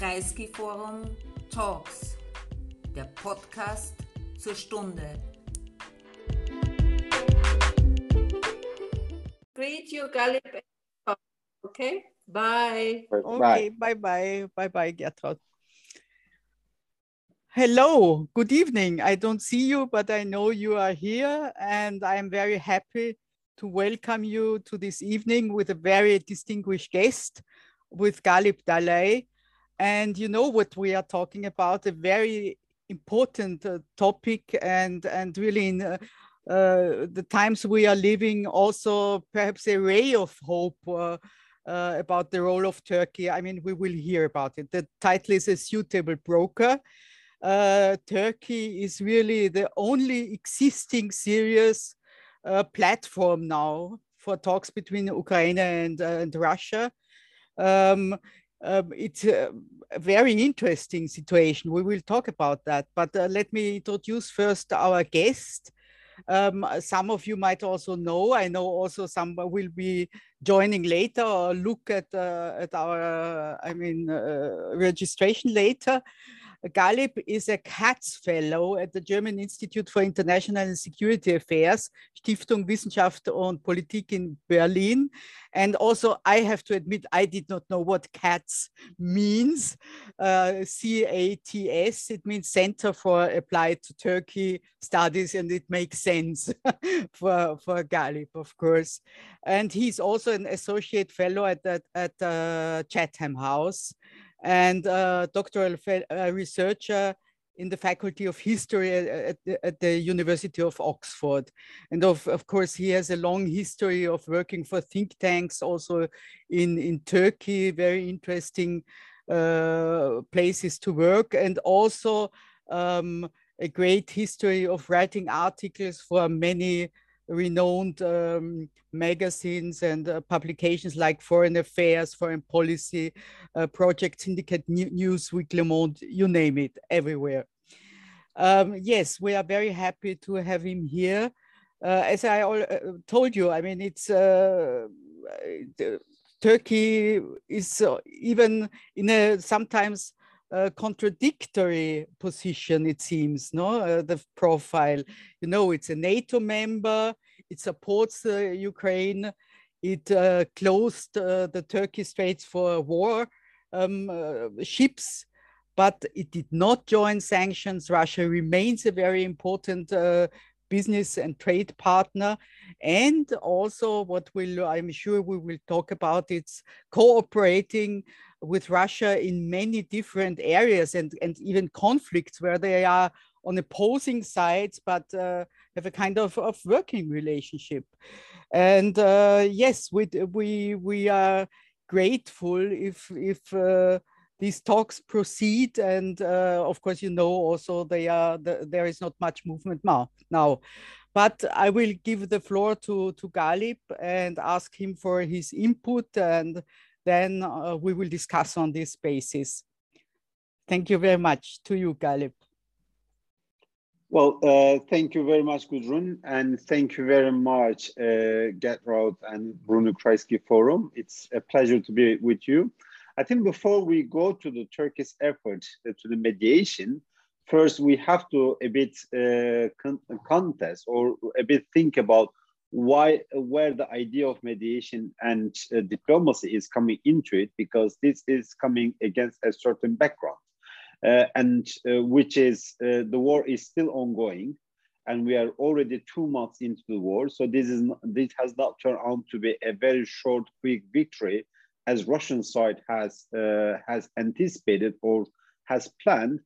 Kreisky Forum Talks, der Podcast zur Stunde. Greet you, Galip. Okay, bye. Okay, bye bye. Bye bye, Gertraud. Hello, good evening. I don't see you, but I know you are here, and I'm very happy to welcome you to this evening with a very distinguished guest, with Galip Dalay. And you know what we are talking about, a very important uh, topic and, and really in uh, uh, the times we are living also perhaps a ray of hope uh, uh, about the role of Turkey. I mean, we will hear about it. The title is A Suitable Broker. Turkey is really the only existing serious platform now for talks between Ukraine and, and Russia. Um, um, it's a very interesting situation. We will talk about that. But uh, let me introduce first our guest. Um, some of you might also know. I know also some will be joining later or look at uh, at our, I mean, uh, registration later. Galip is a CATS Fellow at the German Institute for International and Security Affairs, Stiftung Wissenschaft und Politik in Berlin. And also, I have to admit, I did not know what CATS means. Uh, C-A-T-S, it means Center for Applied to Turkey Studies, and it makes sense for, for Galip, of course. And he's also an associate fellow at, at, at uh, Chatham House and a doctoral researcher in the Faculty of History at the, at the, University of Oxford. And of, of course, he has a long history of working for think tanks also in, in Turkey, very interesting uh, places to work, and also um, a great history of writing articles for many renowned um, magazines and uh, publications like Foreign Affairs, Foreign Policy, uh, Project Syndicate, Newsweek, Le Monde, you name it, everywhere. Um, yes, we are very happy to have him here. Uh, as I all, uh, told you, I mean, it's uh, Turkey is uh, even in a sometimes uh, contradictory position, it seems, no? Uh, the profile, you know, it's a NATO member, it supports uh, Ukraine, it uh, closed uh, the Turkey Straits for war um, uh, ships, but it did not join sanctions. Russia remains a very important business and trade partner. And also what will, I'm sure we will talk about, it's cooperating with Russia in many different areas and, and even conflicts where they are on opposing sides, but uh, have a kind of, of working relationship. And uh, yes, we, we, we are grateful if, if uh, these talks proceed. And uh, of course, you know, also they are, the, there is not much movement now. now. But I will give the floor to, to Galip and ask him for his input and then uh, we will discuss on this basis. Thank you very much to you, Galip. Well, uh, thank you very much, Gudrun, and thank you very much, uh, Gertraud and Bruno Kreisky Forum. It's a pleasure to be with you. I think before we go to the Turkish effort uh, to the mediation, first we have to a bit uh, con contest or a bit think about why where the idea of mediation and uh, diplomacy is coming into it because this is coming against a certain background uh, and uh, which is uh, the war is still ongoing and we are already two months into the war. So this is this has not turned out to be a very short quick victory as russian side has uh, has anticipated or has planned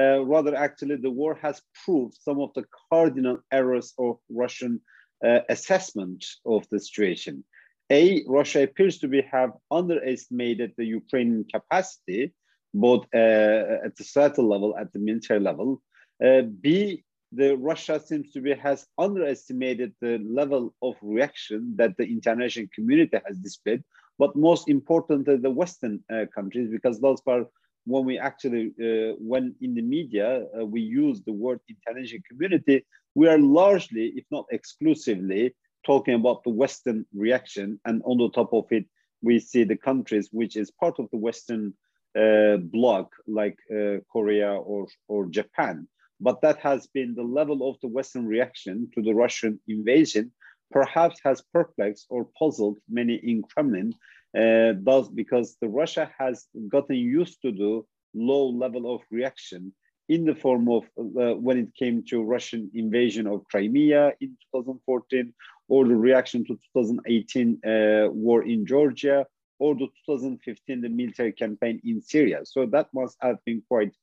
uh, rather actually the war has proved some of the cardinal errors of russian uh, assessment of the situation. A, Russia appears to be have underestimated the Ukrainian capacity, both uh, at the societal level, at the military level. Uh, B, the Russia seems to be has underestimated the level of reaction that the international community has displayed, but most importantly, the Western uh, countries, because those are when we actually, uh, when in the media, uh, we use the word international community, we are largely, if not exclusively, talking about the Western reaction. And on the top of it, we see the countries which is part of the Western uh, bloc like uh, Korea or, or Japan. But that has been the level of the Western reaction to the Russian invasion, perhaps has perplexed or puzzled many in Kremlin, uh, does because the Russia has gotten used to the low level of reaction in the form of uh, when it came to Russian invasion of Crimea in 2014, or the reaction to 2018 uh, war in Georgia, or the 2015 the military campaign in Syria. So that must have been quite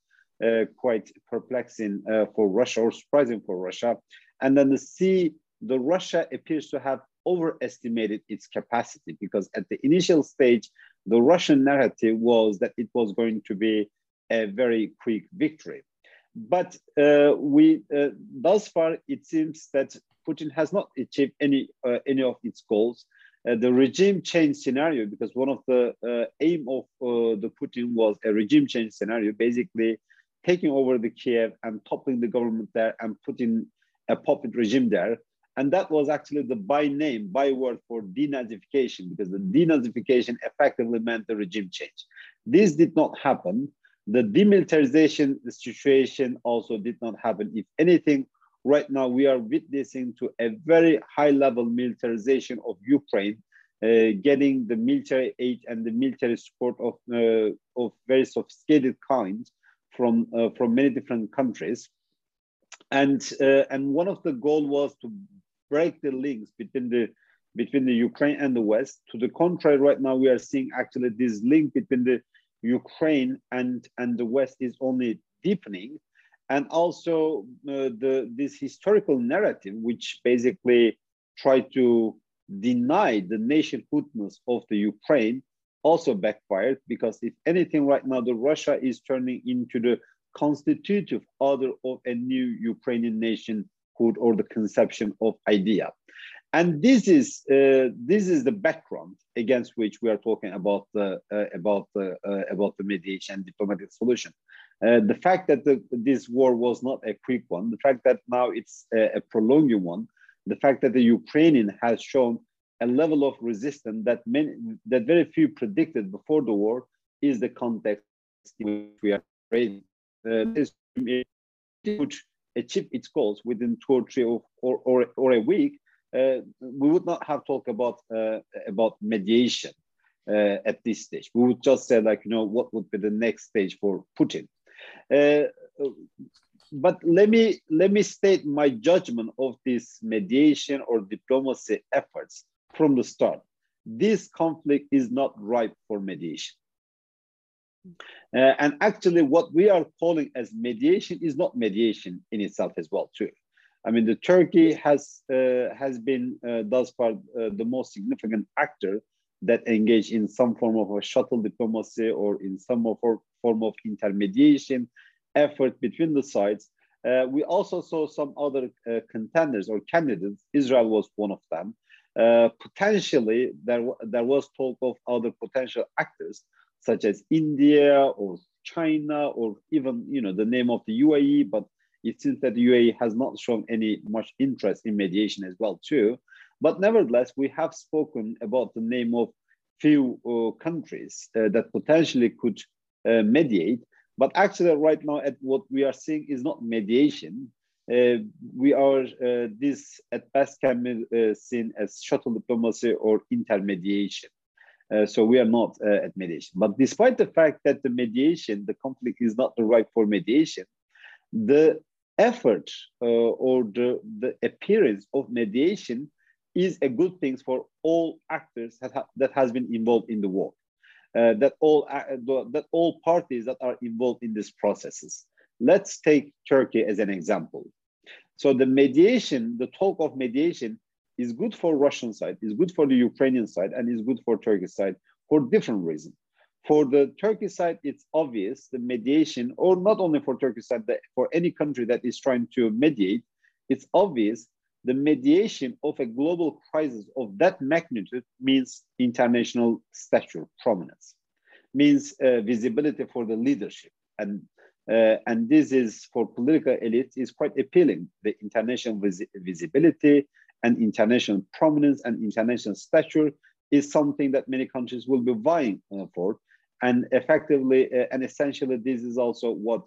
uh, quite perplexing uh, for Russia or surprising for Russia. And then the see the Russia appears to have overestimated its capacity because at the initial stage, the Russian narrative was that it was going to be a very quick victory. But uh, we uh, thus far it seems that Putin has not achieved any uh, any of its goals. Uh, the regime change scenario, because one of the uh, aim of uh, the Putin was a regime change scenario, basically taking over the Kiev and toppling the government there and putting a puppet regime there. And that was actually the by name, by word for denazification, because the denazification effectively meant the regime change. This did not happen. The demilitarization situation also did not happen. If anything, right now we are witnessing to a very high level militarization of Ukraine, uh, getting the military aid and the military support of, uh, of very sophisticated kinds from, uh, from many different countries. And, uh, and one of the goal was to break the links between the, between the Ukraine and the West. To the contrary, right now we are seeing actually this link between the Ukraine and, and the West is only deepening. And also uh, the, this historical narrative, which basically tried to deny the nationhoodness of the Ukraine, also backfired because if anything right now, the Russia is turning into the constitutive order of a new Ukrainian nationhood or the conception of idea. And this is uh, this is the background against which we are talking about the uh, about the uh, about the mediation and diplomatic solution. Uh, the fact that the, this war was not a quick one, the fact that now it's a, a prolonged one, the fact that the Ukrainian has shown a level of resistance that many that very few predicted before the war is the context in which we are in. Uh, this would achieve its goals within two or three or, or, or, a week uh, we would not have talked about uh, about mediation uh, at this stage. We would just say like, you know, what would be the next stage for Putin? but let me let me state my judgment of this mediation or diplomacy efforts from the start. This conflict is not ripe for mediation. Uh, and actually, what we are calling as mediation is not mediation in itself as well, too. I mean, the Turkey has uh, has been uh, thus far uh, the most significant actor that engaged in some form of a shuttle diplomacy or in some of form of intermediation effort between the sides. Uh, we also saw some other uh, contenders or candidates. Israel was one of them. Uh, potentially, there there was talk of other potential actors such as India or China or even you know the name of the UAE, but it seems that the UAE has not shown any much interest in mediation as well too. But nevertheless, we have spoken about the name of few uh, countries uh, that potentially could uh, mediate. But actually, right now, at what we are seeing is not mediation. Uh, we are uh, this at best can be uh, seen as shuttle diplomacy or intermediation. So we are not at mediation. But despite the fact that the mediation, the conflict is not the right for mediation, the effort uh, or the, the appearance of mediation is a good thing for all actors that, ha that has been involved in the war. Uh, that all uh, that all parties that are involved in these processes. Let's take Turkey as an example. So the mediation, the talk of mediation, is good for Russian side, is good for the Ukrainian side, and is good for Turkey side for different reasons. For the Turkey side, it's obvious the mediation, or not only for Turkey side, but for any country that is trying to mediate, it's obvious the mediation of a global crisis of that magnitude means international stature, prominence, means uh, visibility for the leadership. And, uh, and this is for political elites is quite appealing. The international vis visibility and international prominence and international stature is something that many countries will be vying uh, for. and effectively, uh, and essentially, this is also what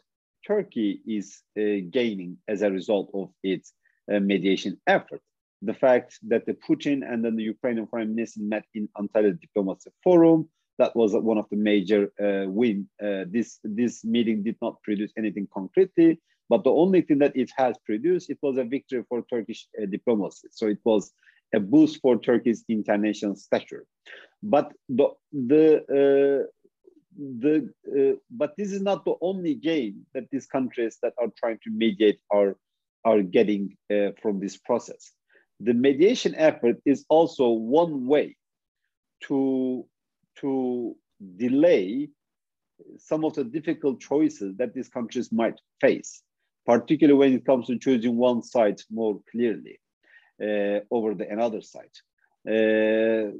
Turkey is uh, gaining as a result of its uh, mediation effort. The fact that the Putin and then the Ukrainian foreign minister met in Antalya Diplomacy Forum, that was one of the major uh, win. Uh, this, this meeting did not produce anything concretely, but the only thing that it has produced, it was a victory for Turkish uh, diplomacy. So it was a boost for Turkey's international stature. But the, the the uh, but this is not the only gain that these countries that are trying to mediate are are getting uh, from this process the mediation effort is also one way to to delay some of the difficult choices that these countries might face particularly when it comes to choosing one side more clearly uh, over the another side uh,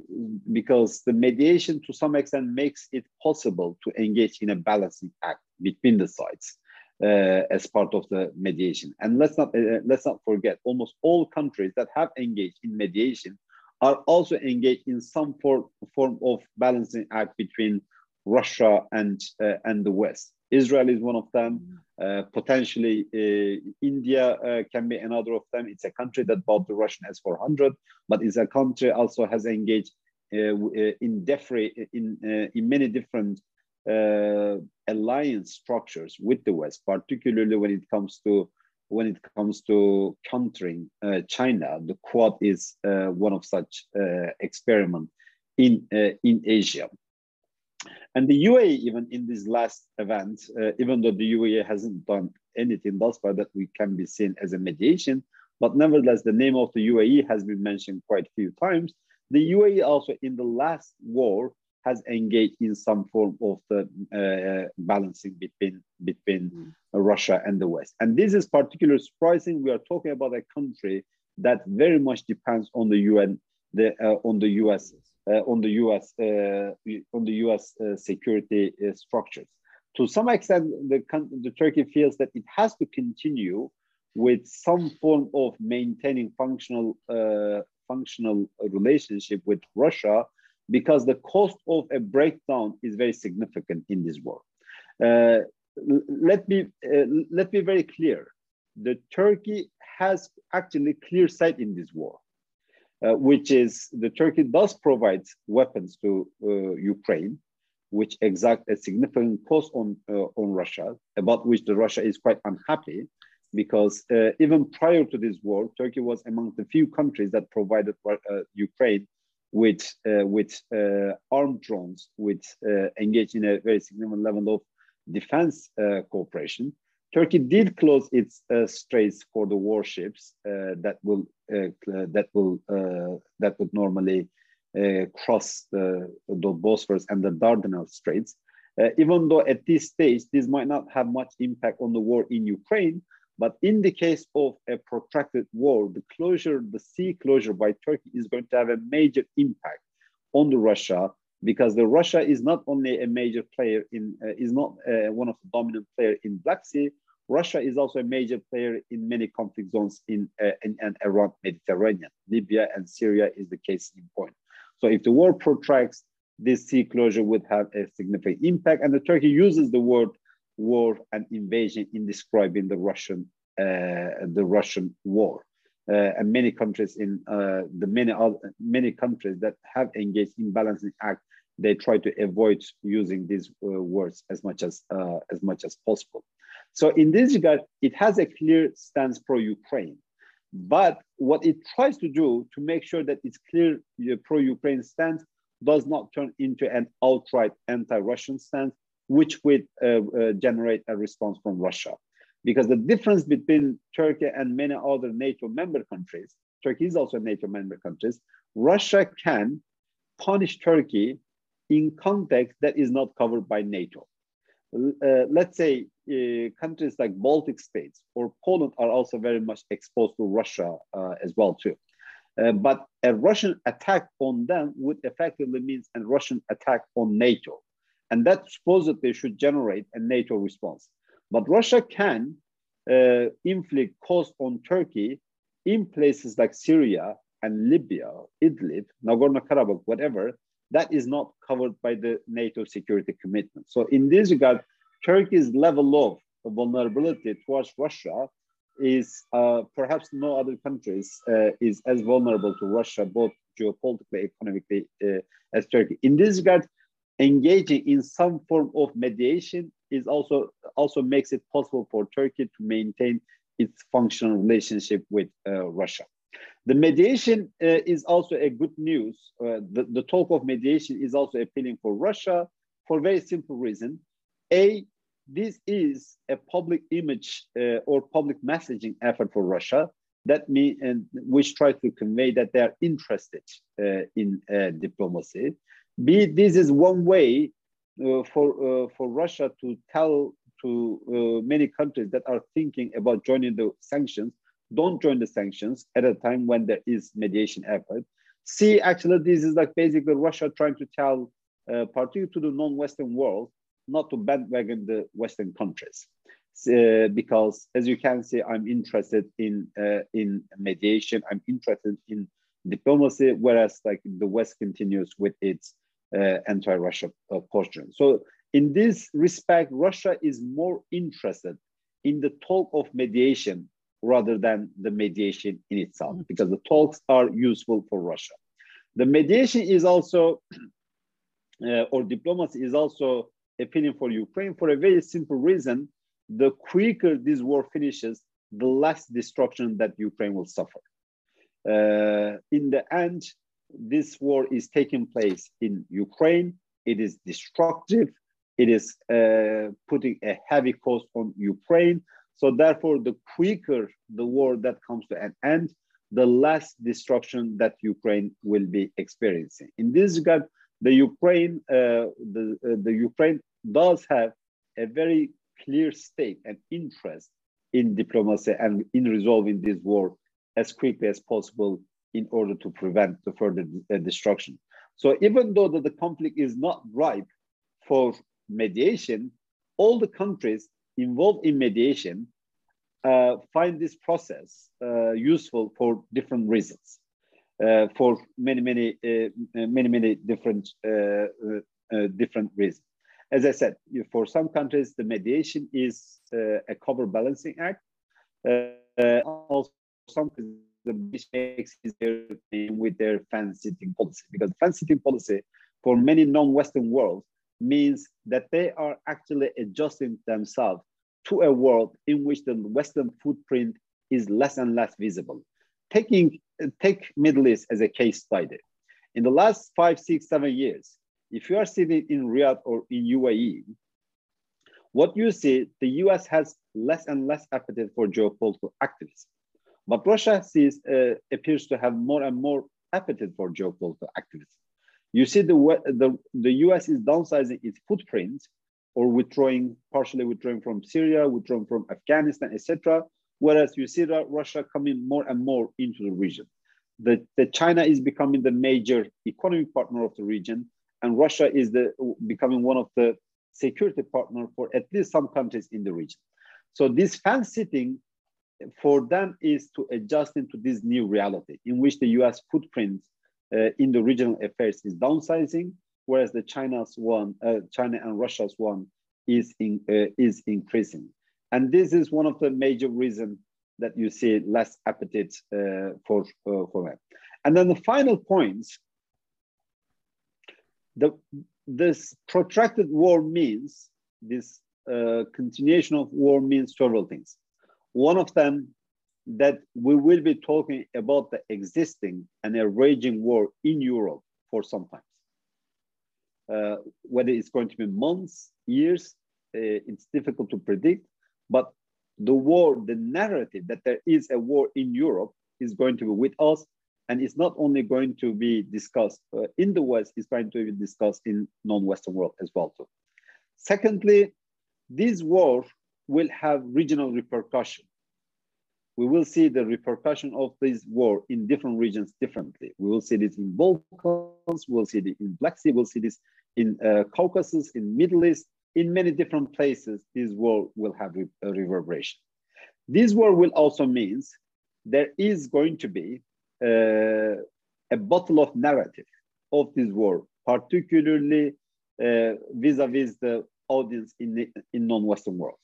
because the mediation to some extent makes it possible to engage in a balancing act between the sides uh, as part of the mediation. And let's not uh, let's not forget, almost all countries that have engaged in mediation are also engaged in some form, form of balancing act between Russia and uh, and the West. Israel is one of them. Uh, potentially, uh, India uh, can be another of them. It's a country that bought the Russian S-400, but it's a country also has engaged uh, uh, in in uh, in many different alliance structures with the West, particularly when it comes to when it comes to countering China. The Quad is one of such experiment in in Asia. And the UAE, even in this last event, uh, even though the UAE hasn't done anything thus far that we can be seen as a mediation, but nevertheless, the name of the UAE has been mentioned quite a few times. The UAE also in the last war has engaged in some form of the uh, balancing between between mm. Russia and the West. And this is particularly surprising. We are talking about a country that very much depends on the UN, the, uh, on the US on the U.S. Uh, on the U.S. Uh, security structures. To some extent, the, the Turkey feels that it has to continue with some form of maintaining functional functional relationship with Russia because the cost of a breakdown is very significant in this war. Uh, let me uh, let me very clear: the Turkey has actually clear sight in this war uh, which is the Turkey does provide weapons to uh, Ukraine, which exact a significant cost on uh, on Russia, about which the Russia is quite unhappy, because uh, even prior to this war, Turkey was among the few countries that provided uh, Ukraine with with armed drones, which engaged in a very significant level of defense cooperation. Turkey did close its straits for the warships that will that will uh, that would normally uh, cross the, the Bosphorus and the Dardanelles Straits. Uh, even though at this stage this might not have much impact on the war in Ukraine, but in the case of a protracted war, the closure, the sea closure by Turkey is going to have a major impact on the Russia because the Russia is not only a major player in is not one of the dominant player in Black Sea, Russia is also a major player in many conflict zones in, uh, in and around Mediterranean. Libya and Syria is the case in point. So if the war protracts, this sea closure would have a significant impact. And the Turkey uses the word war and invasion in describing the Russian uh, the Russian war. Uh, and many countries in uh, the many other, many countries that have engaged in balancing act, they try to avoid using these uh, words as much as uh, as much as possible. So in this regard, it has a clear stance pro-Ukraine. But what it tries to do to make sure that it's clear pro-Ukraine stance does not turn into an outright anti-Russian stance, which would uh, uh, generate a response from Russia. Because the difference between Turkey and many other NATO member countries, Turkey is also a NATO member countries, Russia can punish Turkey in context that is not covered by NATO. Uh, let's say uh, countries like Baltic states or Poland are also very much exposed to Russia uh, as well too. Uh, but a Russian attack on them would effectively mean a Russian attack on NATO. And that supposedly should generate a NATO response. But Russia can uh, inflict cost on Turkey in places like Syria and Libya, Idlib, Nagorno-Karabakh, whatever, that is not covered by the NATO security commitment. So in this regard, Turkey's level of vulnerability towards Russia is uh, perhaps no other countries uh, is as vulnerable to Russia, both geopolitically, economically, uh, as Turkey. In this regard, engaging in some form of mediation is also also makes it possible for Turkey to maintain its functional relationship with uh, Russia. The mediation uh, is also a good news. Uh, the, the talk of mediation is also appealing for Russia for a very simple reason. A, this is a public image uh, or public messaging effort for Russia that mean and which tries to convey that they are interested uh, in uh, diplomacy. B, this is one way uh, for for Russia to tell to many countries that are thinking about joining the sanctions don't join the sanctions at a time when there is mediation effort. See, actually, this is like basically Russia trying to tell, uh, particularly to the non-Western world, not to bandwagon the Western countries. Uh, because as you can see, I'm interested in uh, in mediation. I'm interested in diplomacy, whereas like the West continues with its uh, anti-Russia uh, posture. So in this respect, Russia is more interested in the talk of mediation rather than the mediation in itself, mm-hmm. because the talks are useful for Russia. The mediation is also, uh, or diplomacy is also appealing for Ukraine for a very simple reason. The quicker this war finishes, the less destruction that Ukraine will suffer. Uh, in the end, this war is taking place in Ukraine. It is destructive. It is uh, putting a heavy cost on Ukraine. So therefore, the quicker the war that comes to an end, the less destruction that Ukraine will be experiencing. In this regard, the Ukraine, uh, the, uh, the Ukraine does have a very clear stake and interest in diplomacy and in resolving this war as quickly as possible in order to prevent the further uh, destruction. So even though the conflict is not ripe for mediation, all the countries involved in mediation uh, find this process uh, useful for different reasons, uh, for many, many, uh, many, many different, uh, uh, different reasons. As I said, for some countries, the mediation is a cover balancing act. also, some the makes their with their fence sitting policy because fence sitting policy for many non-Western worlds means that they are actually adjusting themselves to a world in which the Western footprint is less and less visible. Taking, take Middle East as a case study. In the last five, six, seven years, if you are sitting in Riyadh or in UAE, what you see, the US has less and less appetite for geopolitical activism. But Russia sees, uh, appears to have more and more appetite for geopolitical activism. You see the, the, the US is downsizing its footprint or withdrawing, partially withdrawing from Syria, withdrawing from Afghanistan, etc. Whereas you see Russia coming more and more into the region. The, the China is becoming the major economic partner of the region, and Russia is the, becoming one of the security partner for at least some countries in the region. So this fence sitting for them is to adjust into this new reality in which the US footprint in the regional affairs is downsizing, whereas the China's one, uh, China and Russia's one is, in, uh, is increasing. And this is one of the major reasons that you see less appetite uh, for, uh, for that. And then the final point, the, this protracted war means, this uh, continuation of war means several things. One of them that we will be talking about the existing and a raging war in Europe for some time. Uh, whether it's going to be months, years, uh, it's difficult to predict. But the war, the narrative that there is a war in Europe is going to be with us. And it's not only going to be discussed uh, in the West, it's going to be discussed in non-Western world as well too. Secondly, this war will have regional repercussion we will see the repercussion of this war in different regions differently. We will see this in Balkans, we'll see it in Black Sea, we'll see this in uh, Caucasus, in Middle East, in many different places, this war will have a reverberation. This war will also means there is going to be uh, a bottle of narrative of this war particularly uh, vis-a-vis the audience in in non-Western world,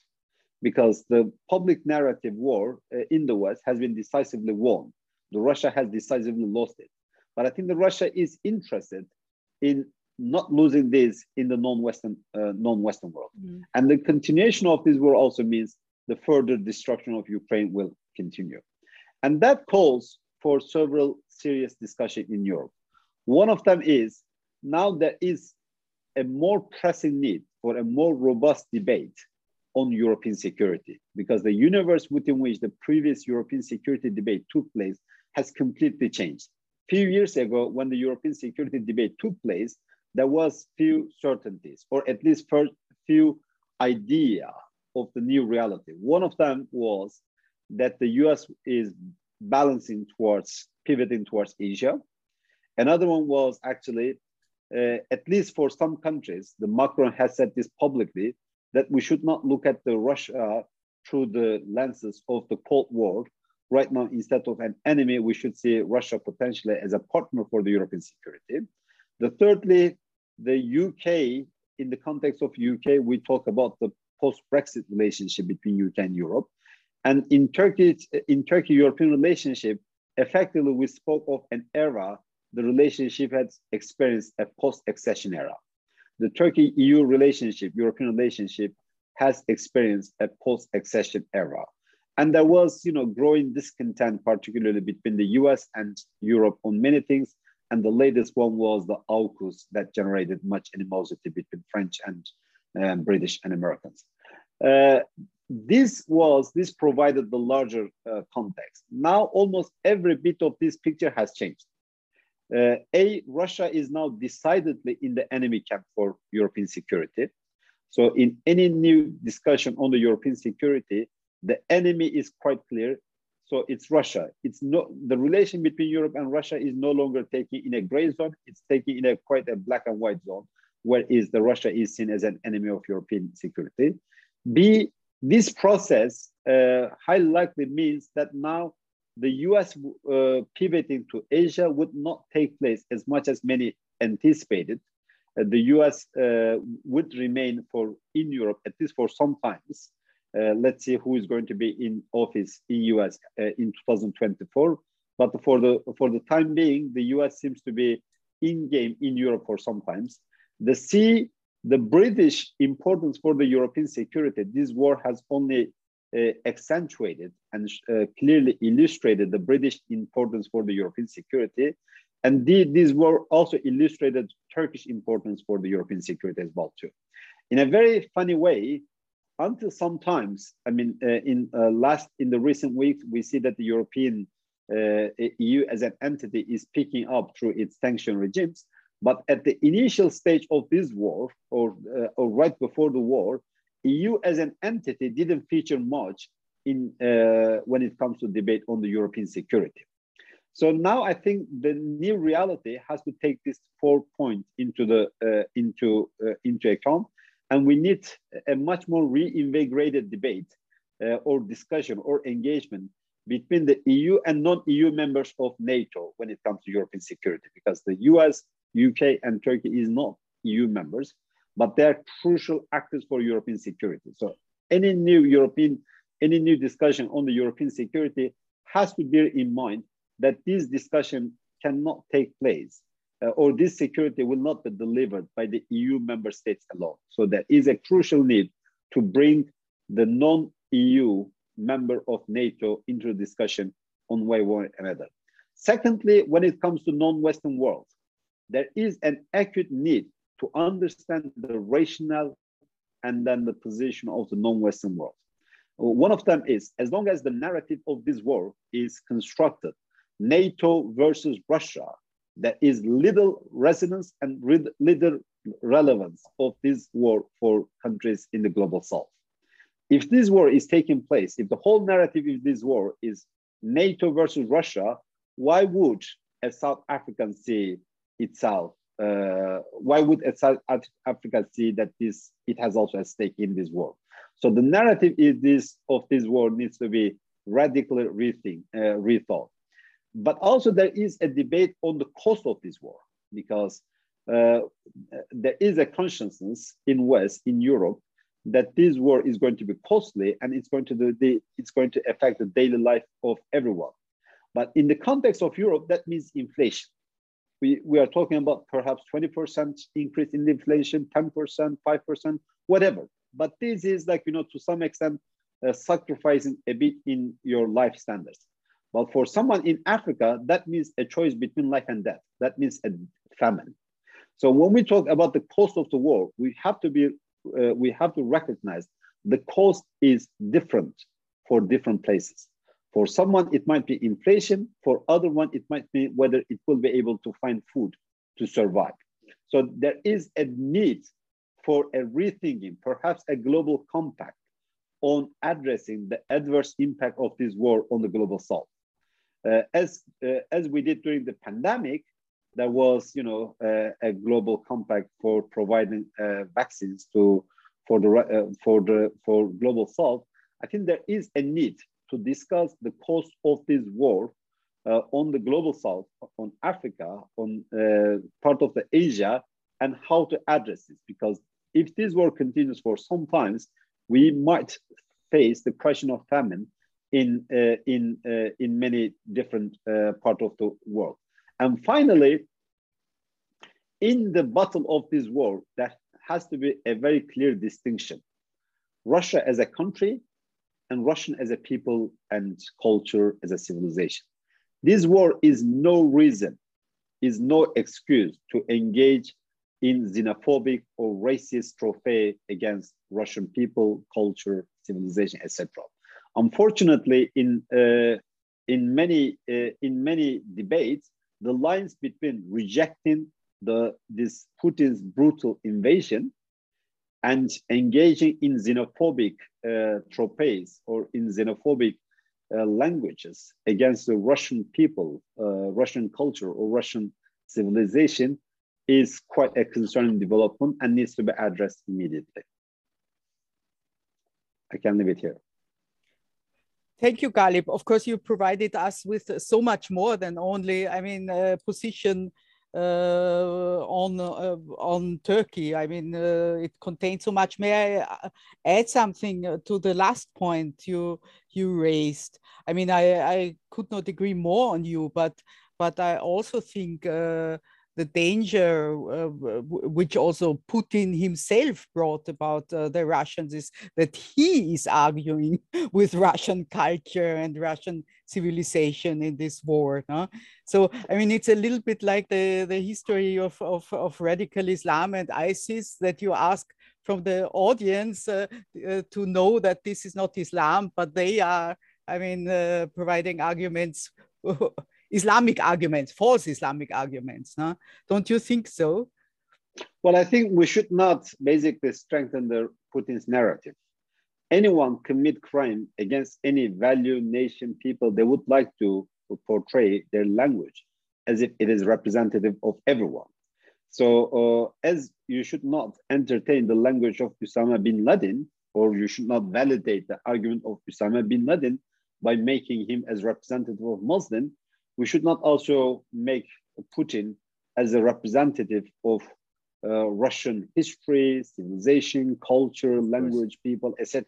because the public narrative war uh, in the West has been decisively won. The Russia has decisively lost it. But I think that Russia is interested in not losing this in the non-Western uh, non-Western world. Mm. And the continuation of this war also means the further destruction of Ukraine will continue. And that calls for several serious discussion in Europe. One of them is now there is a more pressing need for a more robust debate on European security because the universe within which the previous European security debate took place has completely changed. A few years ago, when the European security debate took place, there was few certainties, or at least first few idea of the new reality. One of them was that the US is balancing towards pivoting towards Asia. Another one was actually, uh, at least for some countries, the Macron has said this publicly that we should not look at the Russia through the lenses of the Cold War. Right now, instead of an enemy, we should see Russia potentially as a partner for the European security. The thirdly, the UK, in the context of UK, we talk about the post-Brexit relationship between UK and Europe. And in Turkey, in Turkey-European relationship, effectively we spoke of an era the relationship has experienced a post-accession era. The Turkey-EU relationship, European relationship, has experienced a post-accession era. And there was, you know, growing discontent, particularly between the US and Europe on many things. And the latest one was the AUKUS that generated much animosity between French and um, British and Americans. Uh, this was, this provided the larger uh, context. Now almost every bit of this picture has changed. Uh, a, Russia is now decidedly in the enemy camp for European security. So in any new discussion on the European security, the enemy is quite clear. So it's Russia. It's not the relation between Europe and Russia is no longer taking in a gray zone. It's taking in a quite a black and white zone, where is the Russia is seen as an enemy of European security. B, this process uh, highly likely means that now the US uh, pivoting to Asia would not take place as much as many anticipated. Uh, the US uh, would remain for in Europe at least for some times. Uh, let's see who is going to be in office in US uh, in 2024. But for the for the time being, the US seems to be in game in Europe for some times. The C, the British importance for the European security. This war has only accentuated and uh, clearly illustrated the British importance for the European security. And the, these were also illustrated Turkish importance for the European security as well too. In a very funny way, until sometimes, I mean, uh, in uh, last in the recent weeks, we see that the European uh, EU as an entity is picking up through its sanction regimes. But at the initial stage of this war, or, uh, or right before the war, EU as an entity didn't feature much in uh, when it comes to debate on the European security. So now I think the new reality has to take this four point into the uh, into uh, into account and we need a much more reinvigorated debate uh, or discussion or engagement between the EU and non-EU members of NATO when it comes to European security, because the US, UK, and Turkey is not EU members, but they're crucial actors for European security. So any new European, any new discussion on the European security has to bear in mind that this discussion cannot take place uh, or this security will not be delivered by the EU member states alone. So there is a crucial need to bring the non-EU member of NATO into discussion on way or another. Secondly, when it comes to non-Western world, there is an acute need to understand the rationale and then the position of the non-Western world. One of them is, as long as the narrative of this war is constructed, NATO versus Russia there is little resonance and little relevance of this war for countries in the global south. If this war is taking place, if the whole narrative of this war is NATO versus Russia, why would a South African see itself? Uh, why would South Africa see that this it has also a stake in this war? So the narrative is this of this war needs to be radically rethink, uh, rethought. But also there is a debate on the cost of this war because uh, there is a consciousness in West, in Europe, that this war is going to be costly and it's going to do the, it's going to affect the daily life of everyone. But in the context of Europe, that means inflation. We, we are talking about perhaps 20% increase in inflation, 10%, 5%, whatever. But this is like, you know, to some extent, uh, sacrificing a bit in your life standards. But for someone in Africa, that means a choice between life and death. That means a famine. So when we talk about the cost of the war, we have to be uh, we have to recognize the cost is different for different places. For someone, it might be inflation. For other one, it might be whether it will be able to find food to survive. So there is a need for a rethinking, perhaps a global compact on addressing the adverse impact of this war on the global south. Uh, as, uh, as we did during the pandemic, there was, you know, uh, a global compact for providing uh, vaccines to for the uh, for the for global south. I think there is a need to discuss the cost of this war uh, on the global south, on Africa, on uh, part of the Asia, and how to address this. Because if this war continues for some times, we might face the question of famine in uh, in in many different part of the world. And finally, in the bottom of this war, there has to be a very clear distinction. Russia as a country and Russian as a people and culture as a civilization. This war is no reason, is no excuse to engage in xenophobic or racist trophy against Russian people, culture, civilization, etc. Unfortunately, in uh, in many uh, in many debates, the lines between rejecting the this Putin's brutal invasion and engaging in xenophobic uh, tropes or in xenophobic uh, languages against the Russian people, uh, Russian culture, or Russian civilization is quite a concerning development and needs to be addressed immediately. I can leave it here. Thank you, Galip. Of course, you provided us with so much more than only, I mean, uh, position on uh, on Turkey. I mean, uh, it contains so much. May I add something to the last point you you raised? I mean, I I could not agree more on you, but but I also think the danger uh, which also Putin himself brought about uh, the Russians is that he is arguing with Russian culture and Russian civilization in this war. No? So, I mean, it's a little bit like the, the history of, of, of radical Islam and ISIS that you ask from the audience uh, uh to know that this is not Islam, but they are, I mean, uh, providing arguments Islamic arguments, false Islamic arguments. No? Don't you think so? Well, I think we should not basically strengthen the Putin's narrative. Anyone commit crime against any value, nation, people, they would like to portray their language as if it is representative of everyone. So, uh, as you should not entertain the language of Osama bin Laden, or you should not validate the argument of Osama bin Laden by making him as representative of Muslim, we should not also make Putin as a representative of uh, Russian history, civilization, culture, language, people, etc.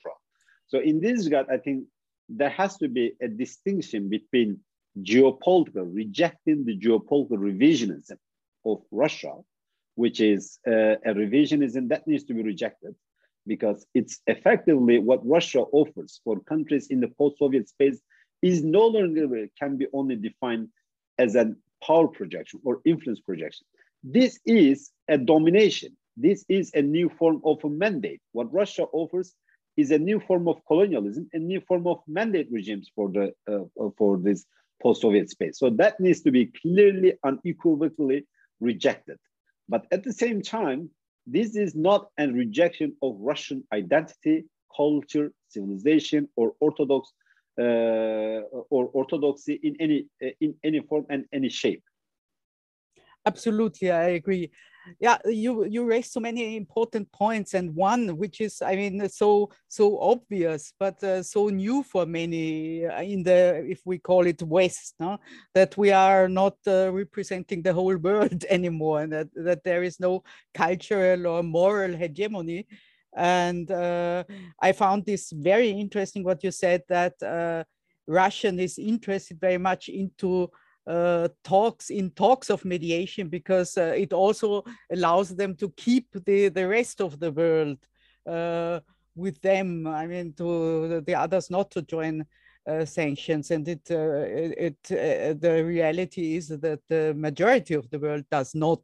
So in this regard, I think there has to be a distinction between geopolitical, rejecting the geopolitical revisionism of Russia, which is uh, a revisionism that needs to be rejected because it's effectively what Russia offers for countries in the post-Soviet space is no longer can be only defined as a power projection or influence projection. This is a domination. This is a new form of a mandate. What Russia offers is a new form of colonialism, a new form of mandate regimes for the uh, for this post-Soviet space. So that needs to be clearly and unequivocally rejected. But at the same time, this is not a rejection of Russian identity, culture, civilization, or Orthodox uh, or orthodoxy in any in any form and any shape. Absolutely, I agree. yeah, you you raised so many important points, and one which is, I mean, so so obvious, but uh, so new for many uh, in the if we call it West, no? that we are not uh, representing the whole world anymore, and that that there is no cultural or moral hegemony. And uh, I found this very interesting what you said that uh, Russian is interested very much into uh, talks in talks of mediation because uh, it also allows them to keep the, the rest of the world uh, with them. I mean, to the others not to join uh, sanctions. And it, uh, it, uh, the reality is that the majority of the world does not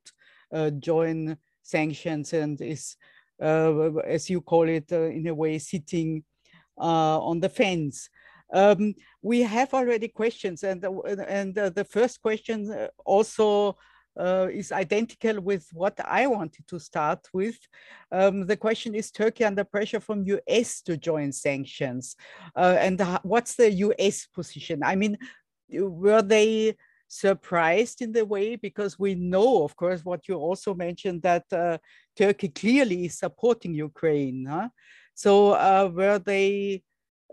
join sanctions and is, as you call it, in a way, sitting on the fence. Um, we have already questions, and and the first question uh, also uh, is identical with what I wanted to start with. Um, the question is Turkey under pressure from US to join sanctions? Uh, and what's the US position? I mean, were they surprised in the way? Because we know, of course, what you also mentioned that uh, Turkey clearly is supporting Ukraine. Huh? So uh, were they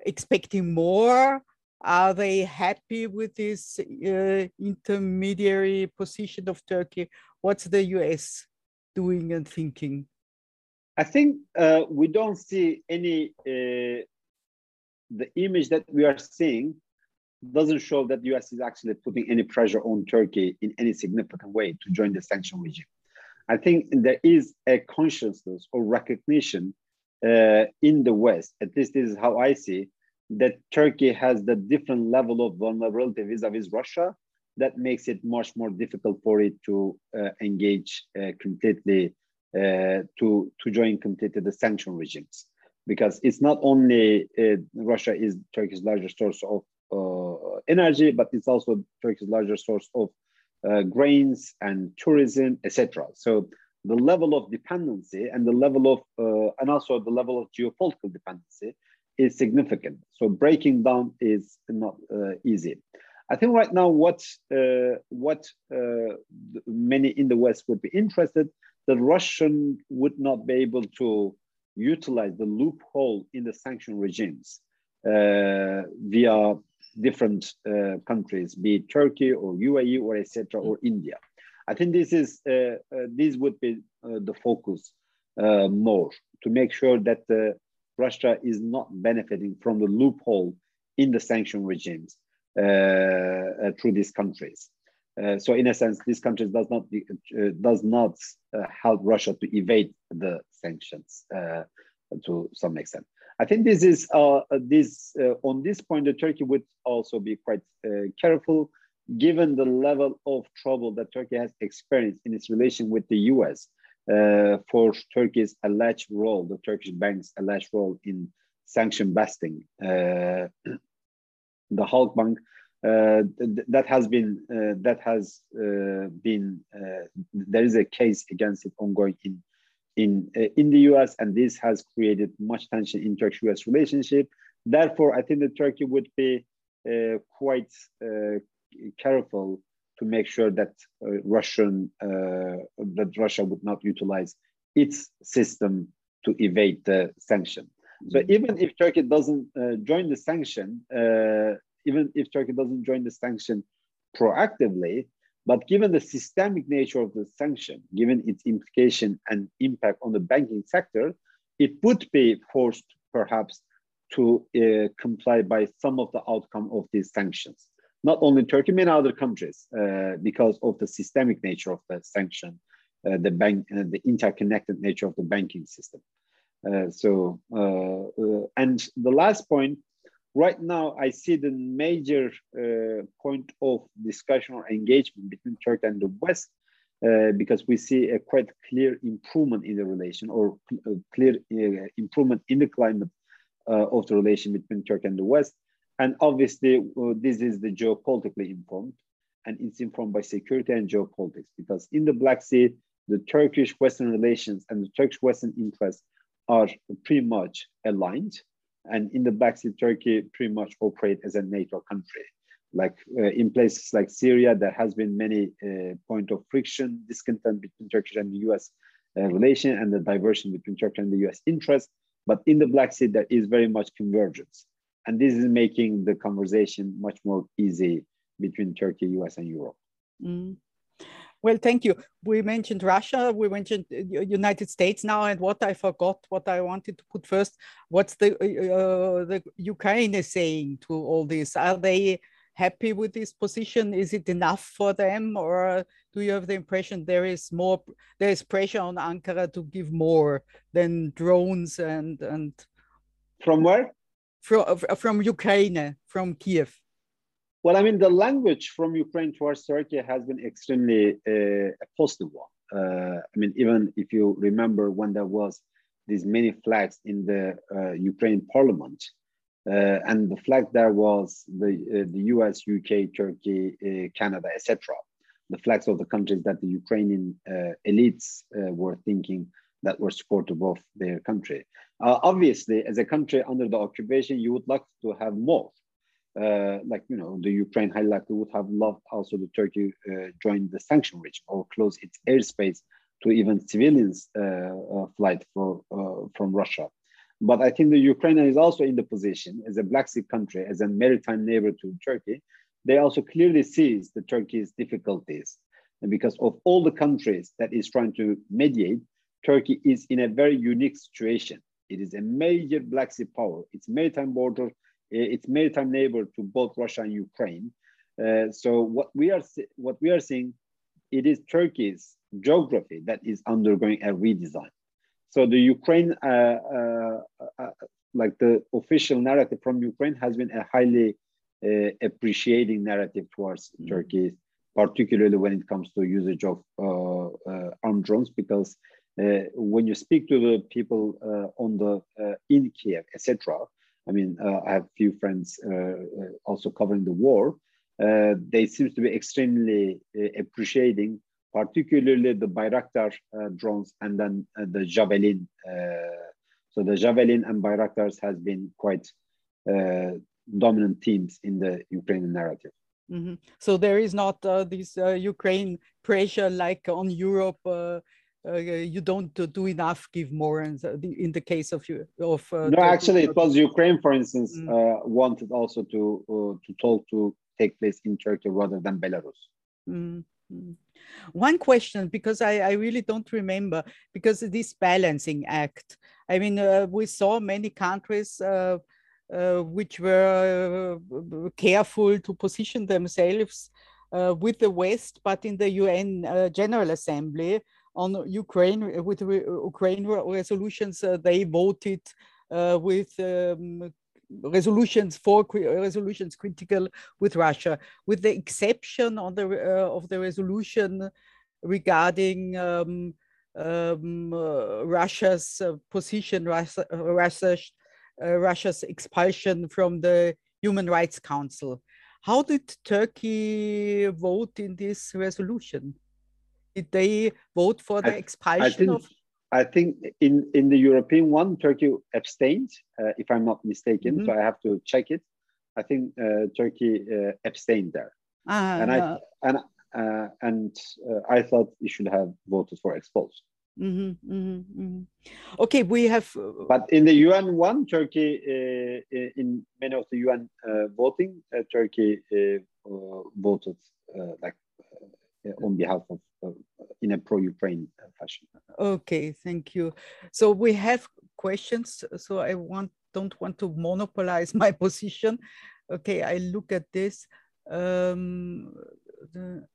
expecting more? Are they happy with this uh, intermediary position of Turkey? What's the US doing and thinking? I think uh, we don't see any, uh, the image that we are seeing doesn't show that the US is actually putting any pressure on Turkey in any significant way to join the sanction regime. I think there is a consciousness or recognition uh, in the West, at least this is how I see, that Turkey has the different level of vulnerability vis-a-vis Russia that makes it much more difficult for it to uh, engage uh, completely, uh, to, to join completely the sanction regimes. Because it's not only uh, Russia is Turkey's largest source of uh, energy, but it's also Turkey's largest source of uh, grains and tourism, etc. So the level of dependency and the level of, and also the level of geopolitical dependency is significant. So breaking down is not uh, easy. I think right now what uh, what uh, many in the West would be interested that Russian would not be able to utilize the loophole in the sanction regimes uh, via different uh, countries, be it Turkey or UAE or etc. or India. I think this is uh, this would be the focus more to make sure that Russia is not benefiting from the loophole in the sanction regimes uh, uh, through these countries. Uh, so in a sense, these countries does not uh, does not uh, help Russia to evade the sanctions uh, to some extent. I think this is this on this point, the Turkey would also be quite careful, given the level of trouble that Turkey has experienced in its relation with the U.S uh, for Turkey's alleged role, the Turkish bank's alleged role in sanction busting. Uh, the Halkbank uh, th that has been uh, that has uh, been uh, there is a case against it ongoing in in in the U.S. and this has created much tension in Turkish-U.S. relationship. Therefore, I think that Turkey would be quite careful to make sure that uh, Russian uh, that Russia would not utilize its system to evade the sanction. So mm-hmm. even if Turkey doesn't uh, join the sanction, even if Turkey doesn't join the sanction proactively, but given the systemic nature of the sanction, given its implication and impact on the banking sector, it would be forced perhaps to uh, comply by some of the outcome of these sanctions not only Turkey, many other countries, uh, because of the systemic nature of the sanction, uh, the bank, uh, the interconnected nature of the banking system. Uh, so, uh, uh, and the last point, right now, I see the major point of discussion or engagement between Turkey and the West, because we see a quite clear improvement in the relation or clear improvement in the climate of the relation between Turkey and the West and obviously, uh, this is the geopolitically informed, and it's informed by security and geopolitics because in the Black Sea, the Turkish Western relations and the Turkish Western interests are pretty much aligned. And in the Black Sea, Turkey pretty much operate as a NATO country. like uh, in places like Syria, there has been many uh, point of friction, discontent between Turkey and the U.S. Uh, relation, and the diversion between Turkey and the U.S. interest. But in the Black Sea, there is very much convergence, and this is making the conversation much more easy between Turkey, U.S., and Europe. Mm. Well, thank you. We mentioned Russia, we mentioned uh, United States now, and what I forgot, what I wanted to put first, what's the uh, the Ukraine is saying to all this? Are they happy with this position? Is it enough for them, or do you have the impression there is more, there is pressure on Ankara to give more than drones and and? From where? From from Ukraine, from Kiev. Well, I mean, the language from Ukraine towards Turkey has been extremely uh, a positive one. Uh, I mean, even if you remember when there was these many flags in the uh, Ukraine parliament, uh, and the flag there was the uh, the U.S., U.K., Turkey, uh, Canada, etc. The flags of the countries that the Ukrainian elites were thinking that were supportive of their country. obviously, as a country under the occupation, you would like to have more uh, like you know the Ukraine highlighted would have loved also the Turkey uh, join the sanction regime or close its airspace to even civilians uh, uh flight for, uh, from Russia. But I think the Ukraine is also in the position as a Black Sea country, as a maritime neighbor to Turkey. They also clearly sees the Turkey's difficulties, and because of all the countries that is trying to mediate, Turkey is in a very unique situation. It is a major Black Sea power. Its maritime border its maritime neighbor to both Russia and Ukraine. Uh, so what we are what we are seeing, it is Turkey's geography that is undergoing a redesign. So the Ukraine, uh, uh, uh like the official narrative from Ukraine, has been a highly uh, appreciating narrative towards mm. Turkey, particularly when it comes to usage of uh, armed drones, because when you speak to the people on the in Kiev, etc., I mean, uh, I have a few friends uh, uh, also covering the war. they seem to be extremely appreciating, particularly the Bayraktar drones and then the Javelin. so the Javelin and Bayraktars has been quite dominant themes in the Ukrainian narrative. Mm -hmm. So there is not uh, this uh, Ukraine pressure like on Europe uh, uh, you don't do enough, give more. And in the case of you, of uh, no, actually, it was Ukraine, for instance, mm. Uh, wanted also to to talk to take place in Turkey rather than Belarus. Mm. mm. One question, because I, I really don't remember, because this balancing act. I mean, uh, we saw many countries uh, uh, which were careful to position themselves with the West, but in the UN General Assembly, on Ukraine uh, with re Ukraine resolutions. Uh, they voted uh, with um, resolutions for resolutions critical with Russia, with the exception on the of the resolution regarding um, um, Russia's position, Russia, Russia's, Russia's expulsion from the Human Rights Council. How did Turkey vote in this resolution? Did they vote for the I, expulsion I think, of? I think in, in the European one, Turkey abstained, uh, if I'm not mistaken. Mm -hmm. So I have to check it. I think uh, Turkey uh, abstained there. Ah, and I and uh, and uh, I thought you should have voted for expulsion. Mm -hmm, mm -hmm, mm -hmm. Okay, we have. Uh, but in the UN one, Turkey, in many of the UN voting, Turkey voted like on behalf of in a pro-Ukraine fashion. Okay, thank you. So we have questions. So I want don't want to monopolize my position. Okay, I look at this. Um, the,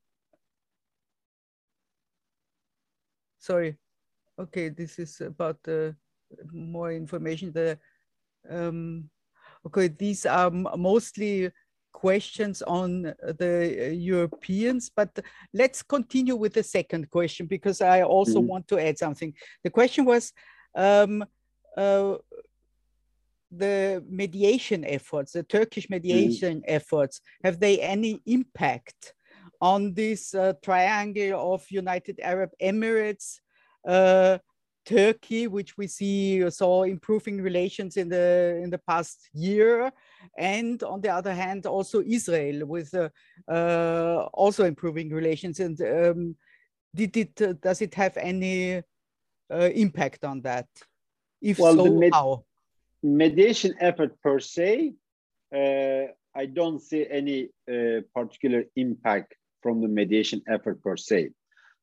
sorry. Okay, this is about the more information. The um, okay, these are mostly questions on the uh, Europeans, but let's continue with the second question because I also mm. want to add something. The question was um, uh, the mediation efforts, the Turkish mm. mediation mm. efforts, have they any impact on this uh, triangle of United Arab Emirates, uh, Turkey, which we see saw improving relations in the in the past year, and on the other hand, also Israel with uh, uh, also improving relations. And um, did it uh, does it have any uh, impact on that? If well, so, med how? Mediation effort per se, uh, I don't see any uh, particular impact from the mediation effort per se.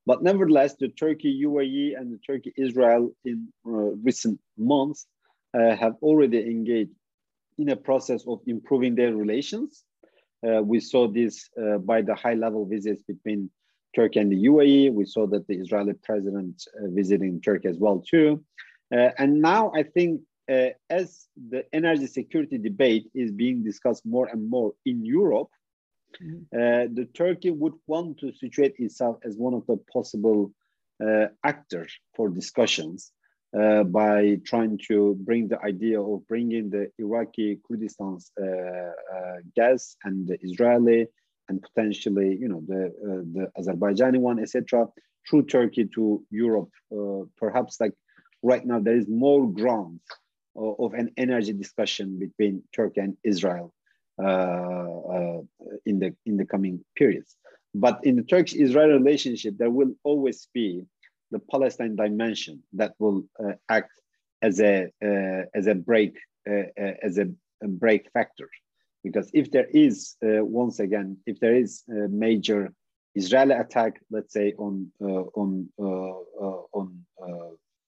But nevertheless, the Turkey UAE and the Turkey Israel in uh, recent months uh, have already engaged in a process of improving their relations. Uh, we saw this uh, by the high level visits between Turkey and the UAE. We saw that the Israeli president uh, visiting Turkey as well too. Uh, and now I think as the energy security debate is being discussed more and more in Europe, Mm-hmm. Uh, the Turkey would want to situate itself as one of the possible uh, actors for discussions uh, by trying to bring the idea of bringing the Iraqi Kurdistan's uh, gas and the Israeli and potentially, you know, the the Azerbaijani one, etc., through Turkey to Europe. perhaps like right now, there is more ground of an energy discussion between Turkey and Israel Uh, uh, in the in the coming periods. But in the Turkish-Israeli relationship, there will always be the Palestine dimension that will uh, act as a uh, as a break as a, a break factor because if there is uh, once again if there is a major israeli attack let's say on uh, on uh, on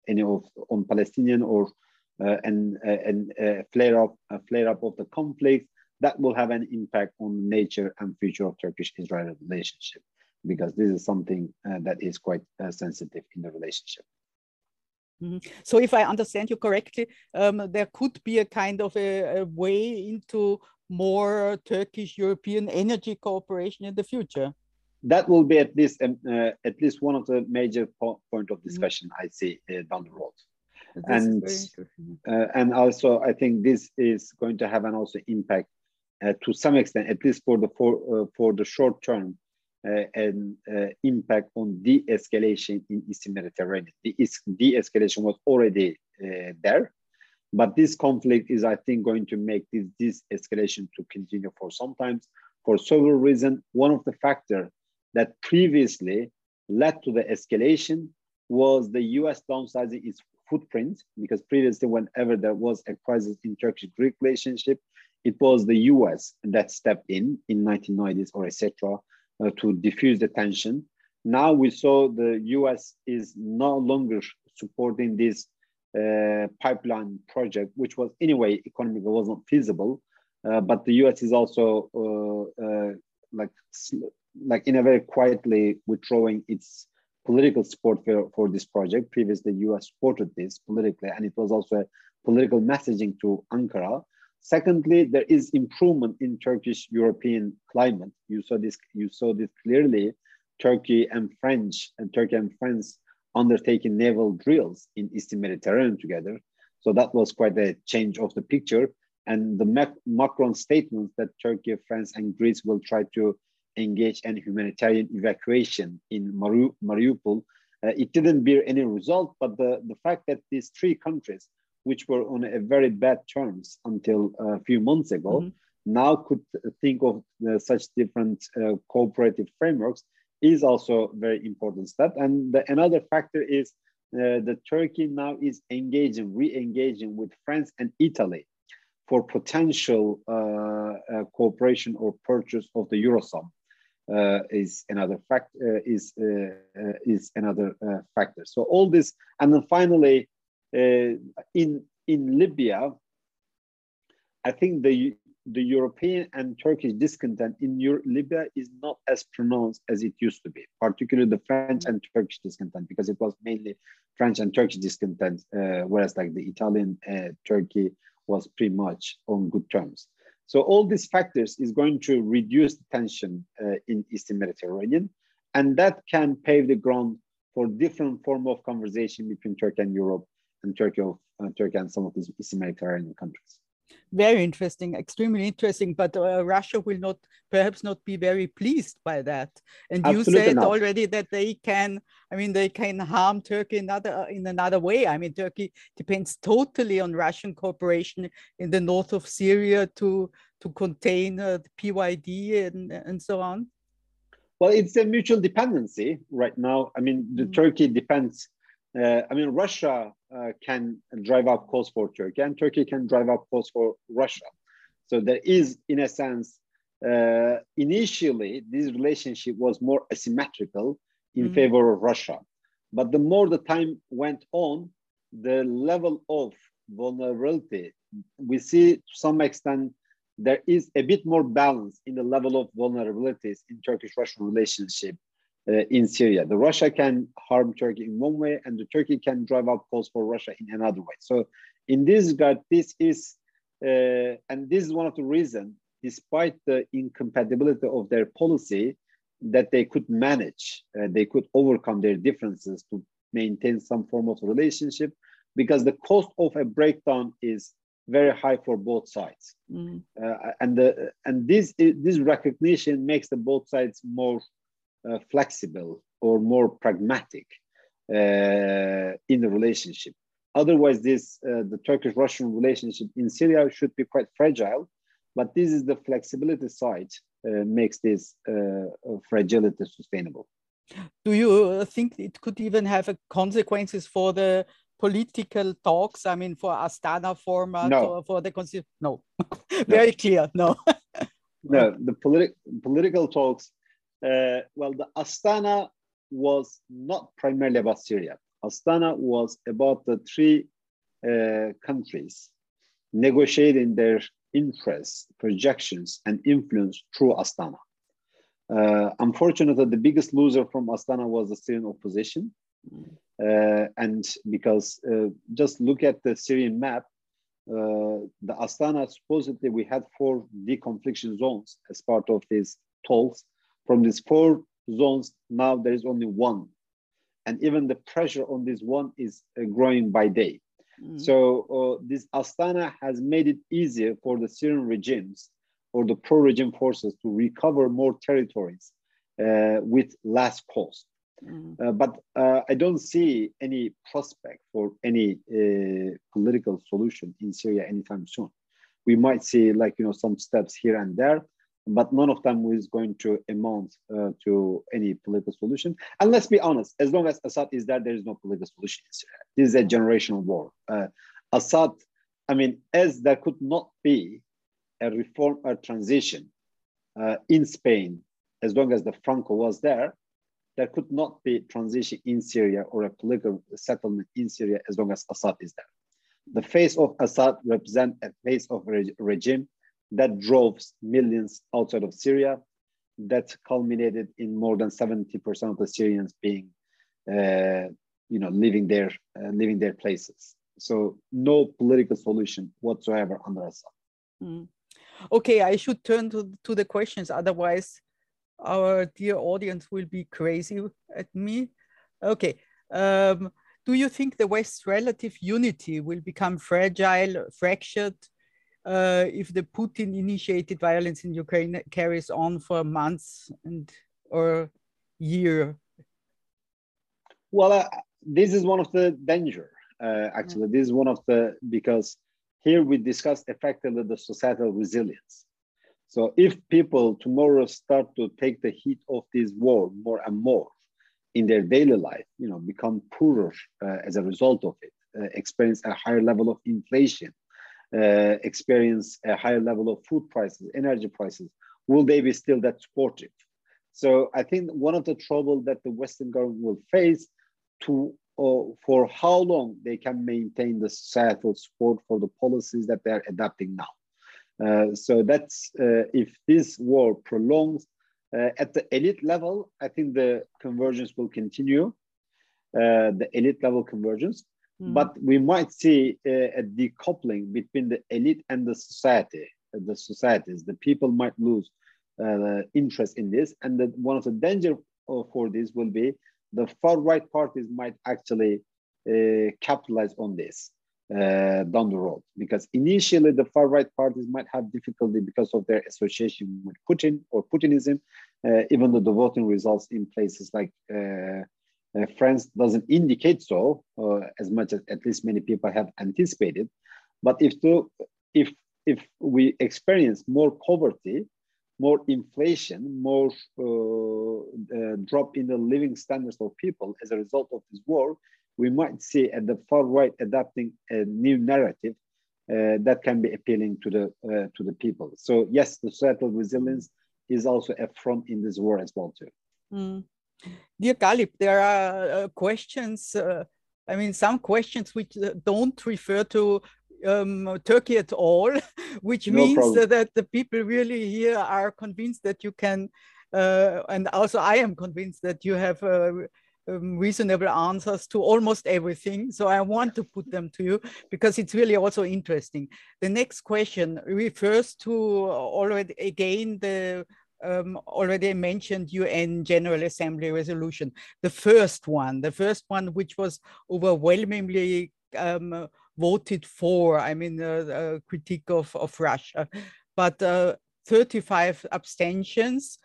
any of on palestinian or and and flare up a flare up of the conflict that will have an impact on the nature and future of Turkish-Israeli relationship because this is something uh, that is quite uh, sensitive in the relationship. Mm -hmm. So, if I understand you correctly, um, there could be a kind of a, a way into more Turkish-European energy cooperation in the future. That will be at least um, uh, at least one of the major po point of mm-hmm. discussion mm -hmm. I see uh, down the road. and uh, and also, I think this is going to have an also impact to some extent, at least for the for, uh, for the short term, uh, an impact on de-escalation in Eastern Mediterranean. The de-escalation was already there, but this conflict is, I think, going to make this, this escalation to continue for some time for several reasons. One of the factors that previously led to the escalation was the US downsizing its footprint, because previously, whenever there was a crisis in Turkish-Greek relationship, it was the US that stepped in in 1990s or etc. Uh, to diffuse the tension. Now we saw the US is no longer supporting this uh, pipeline project, which was anyway economically wasn't feasible. Uh, but the US is also uh, uh, like like in a very quietly withdrawing its political support for, for this project. Previously, the US supported this politically, and it was also a political messaging to Ankara. Secondly, there is improvement in Turkish European climate. You saw this. You saw this clearly. Turkey and French and Turkey and France undertaking naval drills in Eastern Mediterranean together. So that was quite a change of the picture. And the Mac Macron statements that Turkey, France, and Greece will try to engage in humanitarian evacuation in Mariu Mariupol, uh, it didn't bear any result. But the, the fact that these three countries which were on a very bad terms until a few months ago, mm-hmm. now could think of uh, such different uh, cooperative frameworks is also a very important step. And the, another factor is uh, that Turkey now is engaging, re-engaging with France and Italy for potential uh, uh, cooperation or purchase of the Eurosam. Uh, is another fact is is another factor. So all this, and then finally, uh, in in Libya, I think the the European and Turkish discontent in Euro Libya is not as pronounced as it used to be, particularly the French and Turkish discontent, because it was mainly French and Turkish discontent, uh, whereas like the Italian uh, Turkey was pretty much on good terms. So all these factors is going to reduce the tension uh, in Eastern Mediterranean, and that can pave the ground for different form of conversation between Turkey and Europe and Turkey, of, uh, Turkey and some of these Eastern Mediterranean countries. Very interesting, extremely interesting. But uh, Russia will not, perhaps not be very pleased by that. And Absolutely you said not. already that they can, I mean, they can harm Turkey another uh, in another way. I mean, Turkey depends totally on Russian cooperation in the north of Syria to to contain uh, the PYD and and so on. Well, it's a mutual dependency right now. I mean, the mm. Turkey depends. Uh, I mean, Russia uh, can drive up costs for Turkey, and Turkey can drive up costs for Russia. So there is, in a sense, uh, initially this relationship was more asymmetrical in mm. favor of Russia. But the more the time went on, the level of vulnerability we see to some extent there is a bit more balance in the level of vulnerabilities in Turkish-Russian relationship uh, in Syria. The Russia can harm Turkey in one way, and the Turkey can drive up costs for Russia in another way. So, in this regard, this is, uh, and this is one of the reasons, despite the incompatibility of their policy, that they could manage, uh, they could overcome their differences to maintain some form of relationship, because the cost of a breakdown is very high for both sides. Mm. Uh, and the, and this this recognition makes the both sides more flexible or more pragmatic uh, in the relationship. Otherwise, this uh, the Turkish-Russian relationship in Syria should be quite fragile. But this is the flexibility side uh, makes this uh, fragility sustainable. Do you think it could even have consequences for the political talks? I mean, for Astana format no. or for the constitution? No, very clear. No. no, the politi- political talks. Uh, well, the Astana was not primarily about Syria. Astana was about the three uh, countries negotiating their interests, projections, and influence through Astana. Uh, unfortunately, the biggest loser from Astana was the Syrian opposition. Mm. Uh, and because uh, just look at the Syrian map, uh, the Astana, supposedly we had four deconfliction zones as part of these talks. From these four zones, now there is only one. And even the pressure on this one is growing by day. Mm. So uh, this Astana has made it easier for the Syrian regimes or the pro-regime forces to recover more territories uh, with less cost. Mm. Uh, but uh, I don't see any prospect for any uh, political solution in Syria anytime soon. We might see like you know some steps here and there, but none of them is going to amount uh, to any political solution. And let's be honest, as long as Assad is there, there is no political solution. This is a generational war. Uh, Assad, I mean, as there could not be a reform or transition uh, in Spain as long as the Franco was there, there could not be transition in Syria or a political settlement in Syria as long as Assad is there. The face of Assad represents a face of a regime that drove millions outside of Syria, that culminated in more than 70% of the Syrians being, uh, you know, leaving their, uh, leaving their places. So no political solution whatsoever under Assad. Mm. Okay, I should turn to, to the questions. Otherwise, our dear audience will be crazy at me. Okay. Um, do you think the West's relative unity will become fragile, fractured, uh, if the Putin-initiated violence in Ukraine carries on for months and or year? Well, uh, this is one of the danger. Uh, actually, mm. this is one of the because here we discuss effectively the societal resilience. So if people tomorrow start to take the heat of this war more and more in their daily life, you know, become poorer uh, as a result of it, uh, experience a higher level of inflation, uh, experience a higher level of food prices, energy prices, will they be still that supportive? So I think one of the trouble that the Western government will face to uh, for how long they can maintain the societal support for the policies that they're adopting now. Uh, so that's uh, if this war prolongs uh, at the elite level, I think the convergence will continue, the elite level convergence. Mm. But we might see a decoupling between the elite and the society, the societies. The people might lose uh, interest in this. And the, one of the danger for this will be the far right parties might actually uh, capitalize on this. uh, down the road. Because initially, the far right parties might have difficulty because of their association with Putin or Putinism, uh, even though the voting results in places like uh, uh France doesn't indicate so, uh, as much as at least many people have anticipated. But if the, if if we experience more poverty, more inflation, more uh, drop in the living standards of people as a result of this war, we might see at the far right adapting a new narrative uh, that can be appealing to the uh, to the people. So yes, the societal resilience is also a front in this war as well too. Mm. Dear Galip, there are uh, questions. Uh, I mean, some questions which uh, don't refer to um, Turkey at all, which no means problem. that the people really here are convinced that you can, uh, and also I am convinced that you have um, reasonable answers to almost everything. So I want to put them to you because it's really also interesting. The next question refers to already again the um, already mentioned UN General Assembly resolution. The first one, the first one which was overwhelmingly um, voted for, I mean, a critique of, of Russia, but uh, 35 abstentions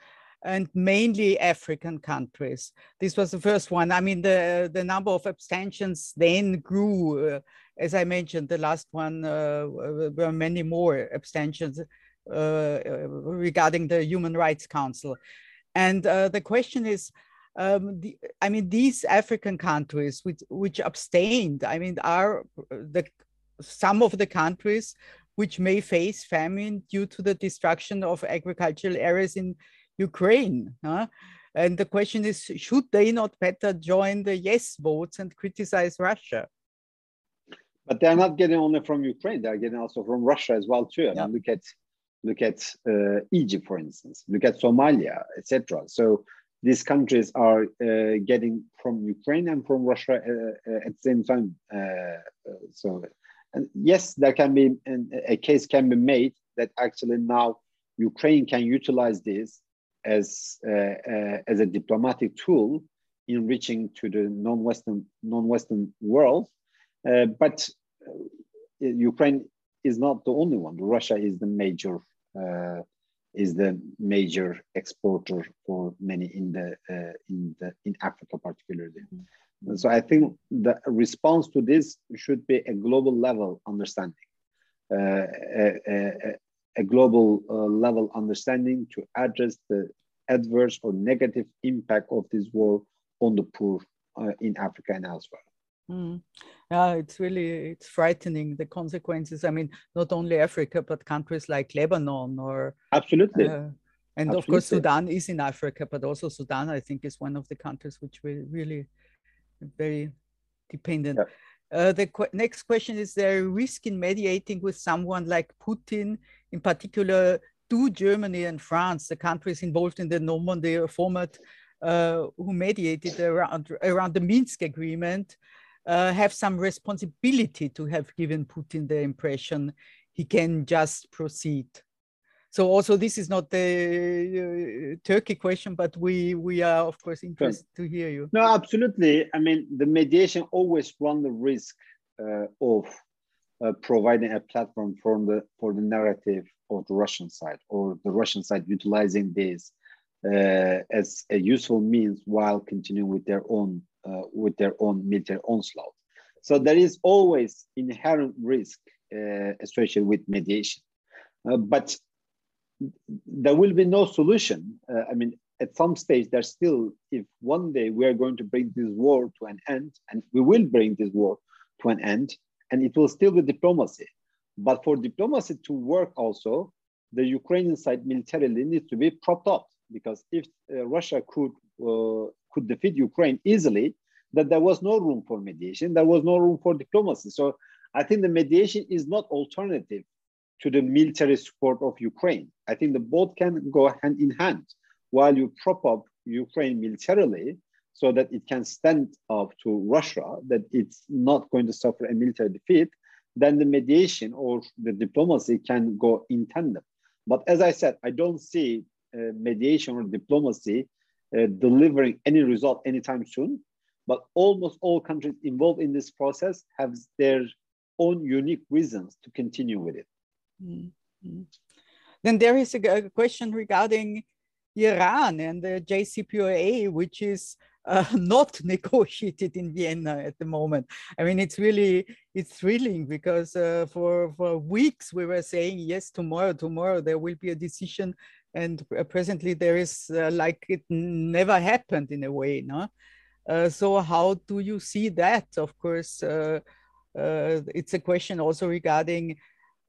and mainly African countries. This was the first one. I mean, the, the number of abstentions then grew. Uh, as I mentioned, the last one uh, were many more abstentions regarding the Human Rights Council. And uh, the question is, um, the, I mean, these African countries which, which abstained, I mean, are the some of the countries which may face famine due to the destruction of agricultural areas in Ukraine. Huh? And the question is, should they not better join the yes votes and criticize Russia? But they're not getting only from Ukraine; they're getting also from Russia as well too. I mean, look at look at uh, Egypt, for instance. Look at Somalia, etc. So these countries are uh, getting from Ukraine and from Russia uh, uh at the same time. Uh, uh, so, and yes, there can be a case can be made that actually now Ukraine can utilize this as, as a diplomatic tool in reaching to the non-Western, non-Western world. But Ukraine is not the only one. Russia is the major is the major exporter for many in the uh, in the in Africa particularly. Mm-hmm. So I think the response to this should be a global level understanding, uh, a, a, a global uh, level understanding to address the adverse or negative impact of this war on the poor uh, in Africa and elsewhere. Mm. Yeah, it's really it's frightening the consequences. I mean, not only Africa, but countries like Lebanon or absolutely. Uh, and absolutely. of course, Sudan is in Africa, but also Sudan, I think, is one of the countries which we really very dependent. Yeah. Uh, the qu next question is there a risk in mediating with someone like Putin, in particular do Germany and France, the countries involved in the Normandy format, uh, who mediated around, around the Minsk agreement, uh, have some responsibility to have given Putin the impression he can just proceed. So also this is not the uh, Turkey question, but we we are of course interested to hear you. No, absolutely. I mean, the mediation always run the risk uh, of uh, providing a platform for the for the narrative of the Russian side or the Russian side utilizing this uh, as a useful means while continuing with their own uh, with their own military onslaught. So there is always inherent risk uh, with mediation, uh, but there will be no solution. Uh, I mean, at some stage, there's still, if one day we are going to bring this war to an end, and we will bring this war to an end, and it will still be diplomacy. But for diplomacy to work also, the Ukrainian side militarily needs to be propped up because if uh, Russia could uh, could defeat Ukraine easily, that there was no room for mediation, there was no room for diplomacy. So I think the mediation is not alternative to the military support of Ukraine. I think the both can go hand in hand. While you prop up Ukraine militarily so that it can stand up to Russia, that it's not going to suffer a military defeat, then the mediation or the diplomacy can go in tandem. But as I said, I don't see uh, mediation or diplomacy uh, delivering any result anytime soon. But almost all countries involved in this process have their own unique reasons to continue with it. Mm -hmm. Then there is a, a, question regarding Iran and the JCPOA, which is uh, not negotiated in Vienna at the moment. I mean, it's really it's thrilling because uh, for for weeks we were saying yes, tomorrow, tomorrow there will be a decision, and uh, presently there is uh, like it never happened in a way, no. Uh, so how do you see that? Of course, uh, it's a question also regarding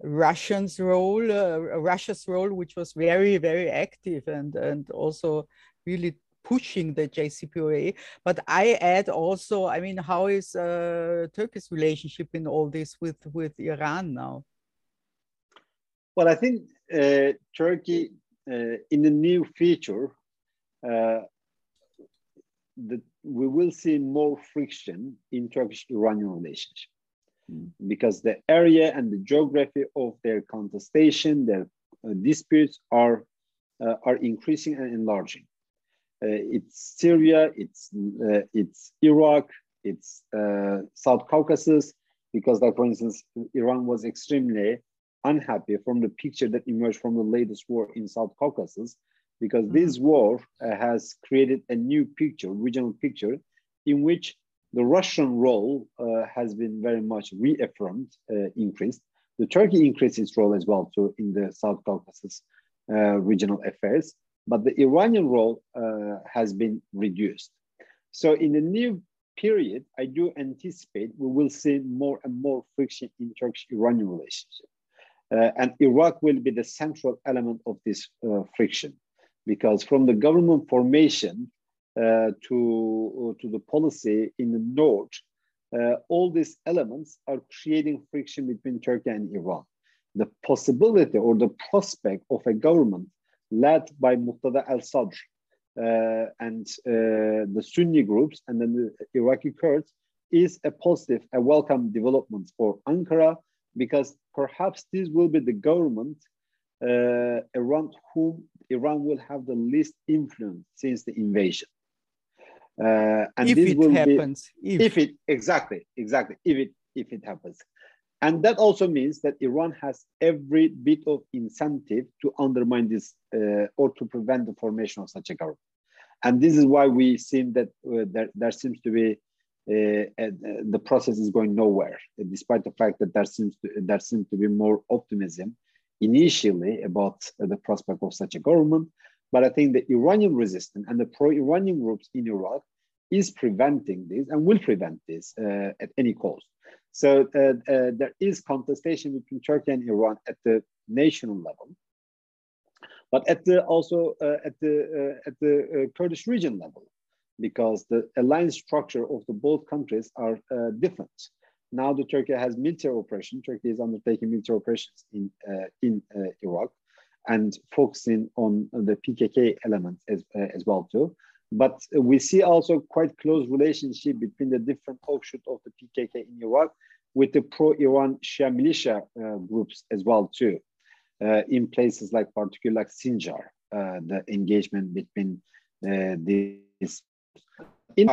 Russian's role, Russia's role, which was very very active and and also really pushing the JCPOA. But I add also, I mean, how is uh, Turkey's relationship in all this with, with Iran now? Well, I think uh, Turkey, uh, in the new future, uh, the, we will see more friction in Turkish-Iranian relationship mm. because the area and the geography of their contestation, their uh, disputes are uh, are increasing and enlarging. Uh, it's Syria, it's uh, it's Iraq, it's uh, South Caucasus, because like for instance, Iran was extremely unhappy from the picture that emerged from the latest war in South Caucasus, because this mm-hmm. war uh, has created a new picture, regional picture, in which the Russian role uh, has been very much reaffirmed, uh, increased. The Turkey increased its role as well too in the South Caucasus regional affairs but the Iranian role uh, has been reduced. So in the new period, I do anticipate we will see more and more friction in Turkish-Iranian relationship. Uh, and Iraq will be the central element of this uh, friction because from the government formation uh, to, to the policy in the north, uh, all these elements are creating friction between Turkey and Iran. The possibility or the prospect of a government led by Muqtada al-Sadr uh, and uh, the Sunni groups and then the Iraqi Kurds is a positive, a welcome development for Ankara because perhaps this will be the government uh, around whom Iran will have the least influence since the invasion. Uh, and if this it will happens, be, if. if it exactly, exactly, if it if it happens, and that also means that Iran has every bit of incentive to undermine this uh, or to prevent the formation of such a government. And this is why we see that uh, there, there seems to be uh, uh the process is going nowhere, despite the fact that there seems to, there seems to be more optimism initially about the prospect of such a government. But I think the Iranian resistance and the pro-Iranian groups in Iraq is preventing this and will prevent this uh, at any cost. So uh, uh, there is contestation between Turkey and Iran at the national level, but at the also uh, at the uh, at the Kurdish region level, because the alliance structure of the both countries are uh, different. Now the Turkey has military operation. Turkey is undertaking military operations in in Iraq, and focusing on the PKK element as as well too. But we see also quite close relationship between the different offshoot of the PKK in Iraq with the pro-Iran Shia militia uh, groups as well too, uh, in places like particularly like Sinjar, uh, the engagement between uh, in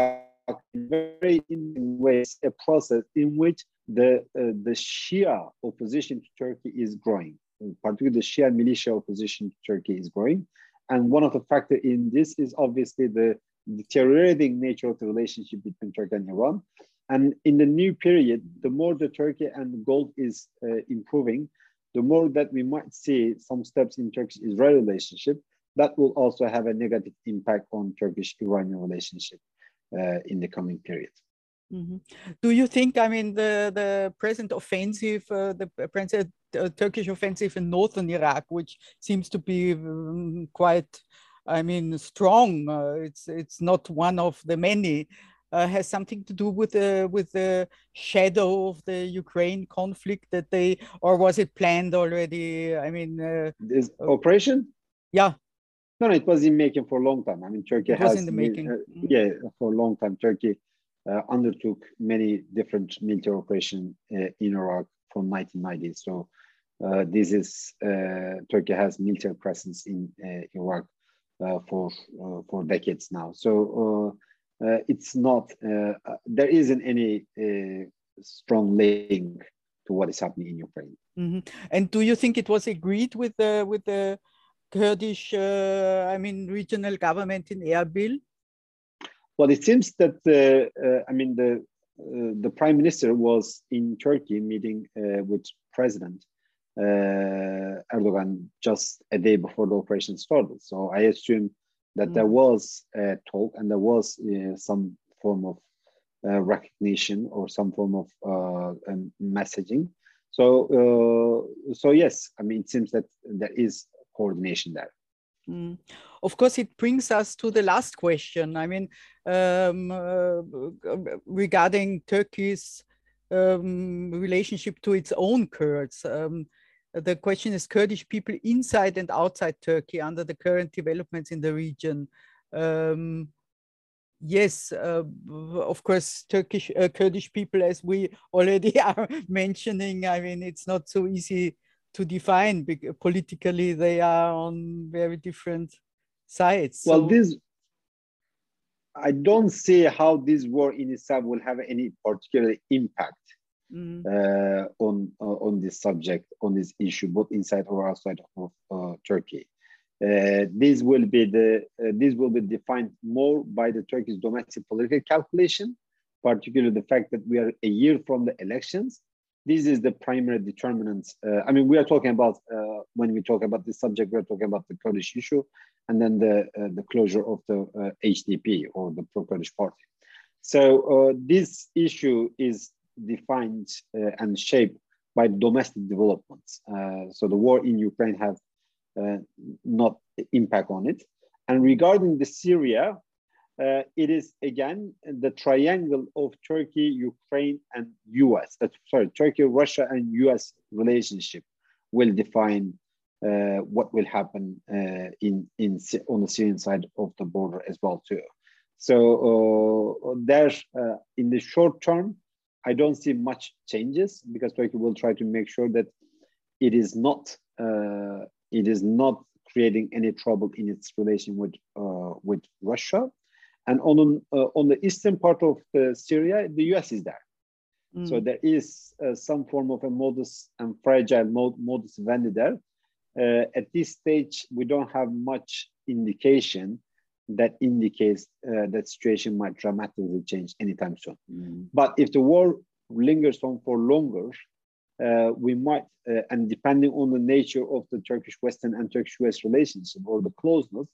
very interesting ways a process in which the uh, the Shia opposition to Turkey is growing, particularly the Shia militia opposition to Turkey is growing, and one of the factors in this is obviously the deteriorating nature of the relationship between Turkey and Iran. And in the new period, the more the Turkey and gold is uh, improving, the more that we might see some steps in Turkish-Israel relationship that will also have a negative impact on Turkish-Iranian relationship in the coming period. Mm -hmm. Do you think, I mean, the, the present offensive, uh, the present uh, Turkish offensive in northern Iraq, which seems to be um, quite, I mean, strong. Uh, it's it's not one of the many. Uh, has something to do with the with the shadow of the Ukraine conflict that they, or was it planned already? I mean, uh, this uh, operation. Yeah. No, no, it was in making for a long time. I mean, Turkey it has in the making. Mm. yeah, for a long time. Turkey undertook many different military operations in Iraq from 1990. So uh, this is uh, Turkey has military presence in uh, Iraq for for decades now. So it's not there isn't any strong link to what is happening in Ukraine. Mm-hmm. And do you think it was agreed with the with the Kurdish, uh, I mean, regional government in Erbil? Well, it seems that uh, uh, I mean the uh, the prime minister was in Turkey meeting uh, with President uh, Erdogan just a day before the operation started. So I assume that mm. there was a talk and there was some form of recognition or some form of um, messaging. So, so yes, I mean, it seems that there is coordination there. Mm. Of course, it brings us to the last question. I mean, um, uh, regarding Turkey's um, relationship to its own Kurds. Um, the question is Kurdish people inside and outside Turkey under the current developments in the region. Um, yes, uh, of course, Turkish uh, Kurdish people, as we already are mentioning, I mean, it's not so easy to define politically they are on very different sides well so, this i don't see how this war in itself will have any particular impact mm. uh, on uh, on this subject on this issue both inside or outside of uh, turkey uh, this will be the uh, this will be defined more by the turkish domestic political calculation particularly the fact that we are a year from the elections this is the primary determinant. Uh, I mean, we are talking about uh, when we talk about this subject, we're talking about the Kurdish issue, and then the uh, the closure of the HDP uh, or the pro-Kurdish party. So uh, this issue is defined uh, and shaped by domestic developments. so the war in Ukraine have not impact on it. And regarding the Syria, uh, it is again the triangle of Turkey, Ukraine, and US. That's sorry, Turkey, Russia, and US relationship will define uh, what will happen uh, in in on the Syrian side of the border as well too. So uh, there's uh, in the short term, I don't see much changes because Turkey will try to make sure that it is not uh, it is not creating any trouble in its relation with with Russia and on, uh, on the eastern part of uh, Syria, the US is there. Mm. So there is uh, some form of a modus and fragile mod, modus vivendi there. Uh, at this stage, we don't have much indication that indicates uh, that situation might dramatically change anytime soon. Mm. But if the war lingers on for longer, uh, we might, and depending on the nature of the Turkish-Western and Turkish-US relationship or the closeness,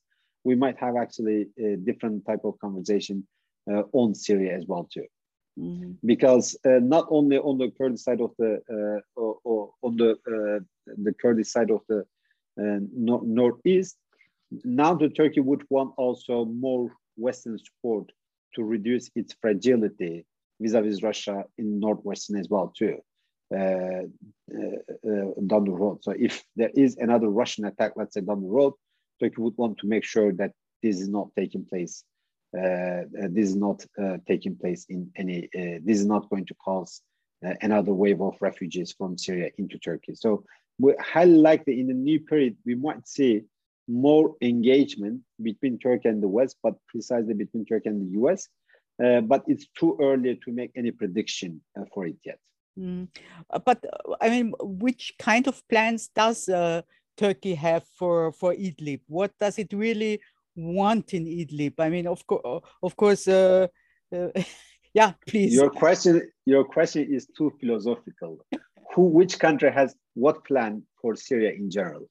we might have actually a different type of conversation uh, on Syria as well too. Mm-hmm. Because uh, not only on the Kurdish side of the uh, or, or, on the uh, the Kurdish side of the uh, nor- northeast, now the Turkey would want also more Western support to reduce its fragility vis-a-vis Russia in northwestern as well too. Uh, down the road. So if there is another Russian attack, let's say down the road, Turkey would want to make sure that this is not taking place. Uh, uh, this is not uh, taking place in any. Uh, this is not going to cause uh, another wave of refugees from Syria into Turkey. So we're highly likely in the new period we might see more engagement between Turkey and the West, but precisely between Turkey and the US. Uh, but it's too early to make any prediction for it yet. Mm. But I mean, which kind of plans does Turkey have for, for Idlib? What does it really want in Idlib? I mean, of, co- of course, uh, uh, yeah, please. Your question, your question is too philosophical. Who, which country has what plan for Syria in general?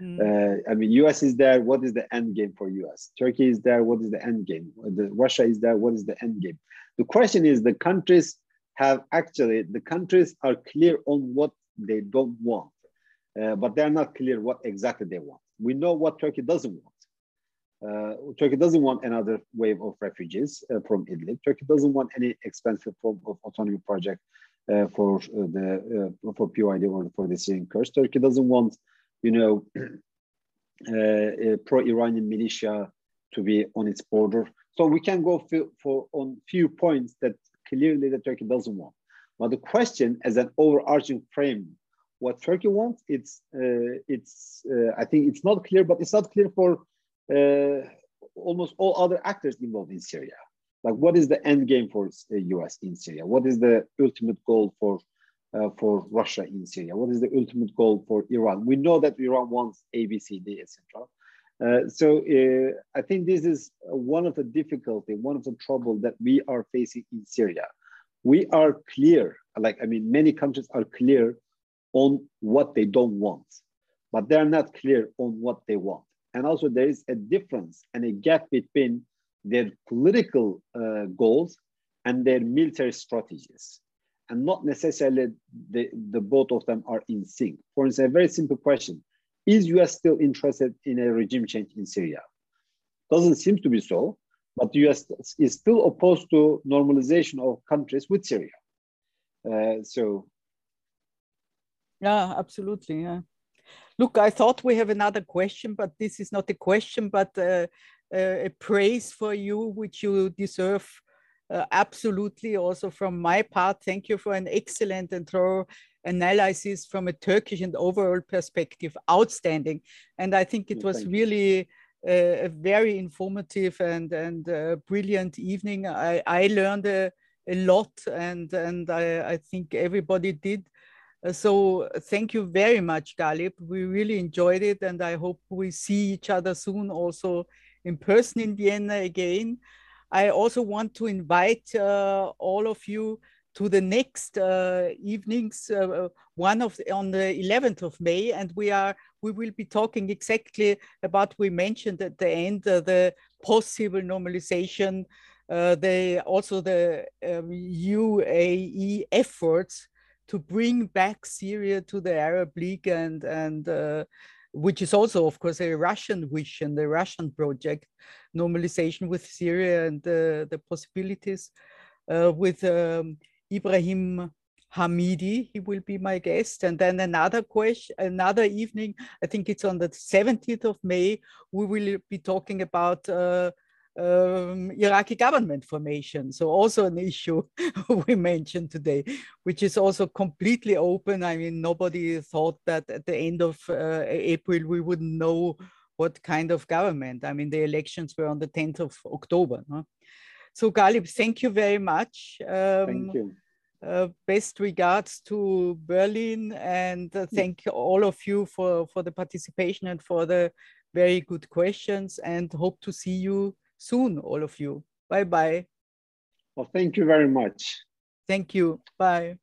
Mm. Uh, I mean, US is there. What is the end game for US? Turkey is there. What is the end game? The, Russia is there. What is the end game? The question is the countries have actually the countries are clear on what they don't want uh, but they're not clear what exactly they want. We know what Turkey doesn't want. Uh, Turkey doesn't want another wave of refugees uh, from Idlib. Turkey doesn't want any expensive form of autonomy project uh, for uh, the uh, for PYD or for the Syrian Kurds. Turkey doesn't want, you know, pro-Iranian militia to be on its border. So we can go for on few points that clearly the Turkey doesn't want. But the question, as an overarching frame what Turkey wants. It's uh, it's uh, I think it's not clear, but it's not clear for uh, almost all other actors involved in Syria. Like, what is the end game for the U.S. in Syria? What is the ultimate goal for uh, for Russia in Syria? What is the ultimate goal for Iran? We know that Iran wants ABCD, etc. Uh, so uh, I think this is one of the difficulty, one of the trouble that we are facing in Syria. We are clear, like I mean, many countries are clear on what they don't want, but they are not clear on what they want. And also there is a difference and a gap between their political uh, goals and their military strategies and not necessarily the, the both of them are in sync. For instance, a very simple question, is US still interested in a regime change in Syria? Doesn't seem to be so, but the US is still opposed to normalization of countries with Syria. Uh, so. Yeah, absolutely, yeah. Look, I thought we have another question, but this is not a question, but uh, uh, a praise for you, which you deserve uh, absolutely also from my part. Thank you for an excellent and thorough analysis from a turkish and overall perspective. Outstanding. And i think it was really a, a, very informative and and uh, brilliant evening. I i learned a, a lot and and i i think everybody did uh, so thank you very much galip. We really enjoyed it and i hope we see each other soon also in person in vienna again. I also want to invite uh, all of you to the next uh, evenings, uh, one of on the 11th of May, and we are we will be talking exactly about we mentioned at the end uh, the possible normalization, uh, the also the um, UAE efforts to bring back Syria to the Arab League and and uh, which is also, of course, a Russian wish and a Russian project, normalization with Syria and uh, the possibilities uh, with um, Ibrahim Hamidi. He will be my guest. And then another question, another evening, I think it's on the 17th of May, we will be talking about uh, um, Iraqi government formation. So also an issue we mentioned today, which is also completely open. I mean, nobody thought that at the end of uh, April we wouldn't know what kind of government. I mean, the elections were on the 10th of October. Huh? So Galip, thank you very much. Um, thank you. Uh, best regards to Berlin and uh, thank all of you for, for the participation and for the very good questions and hope to see you soon, all of you. Bye bye. Well, thank you very much. Thank you. Bye.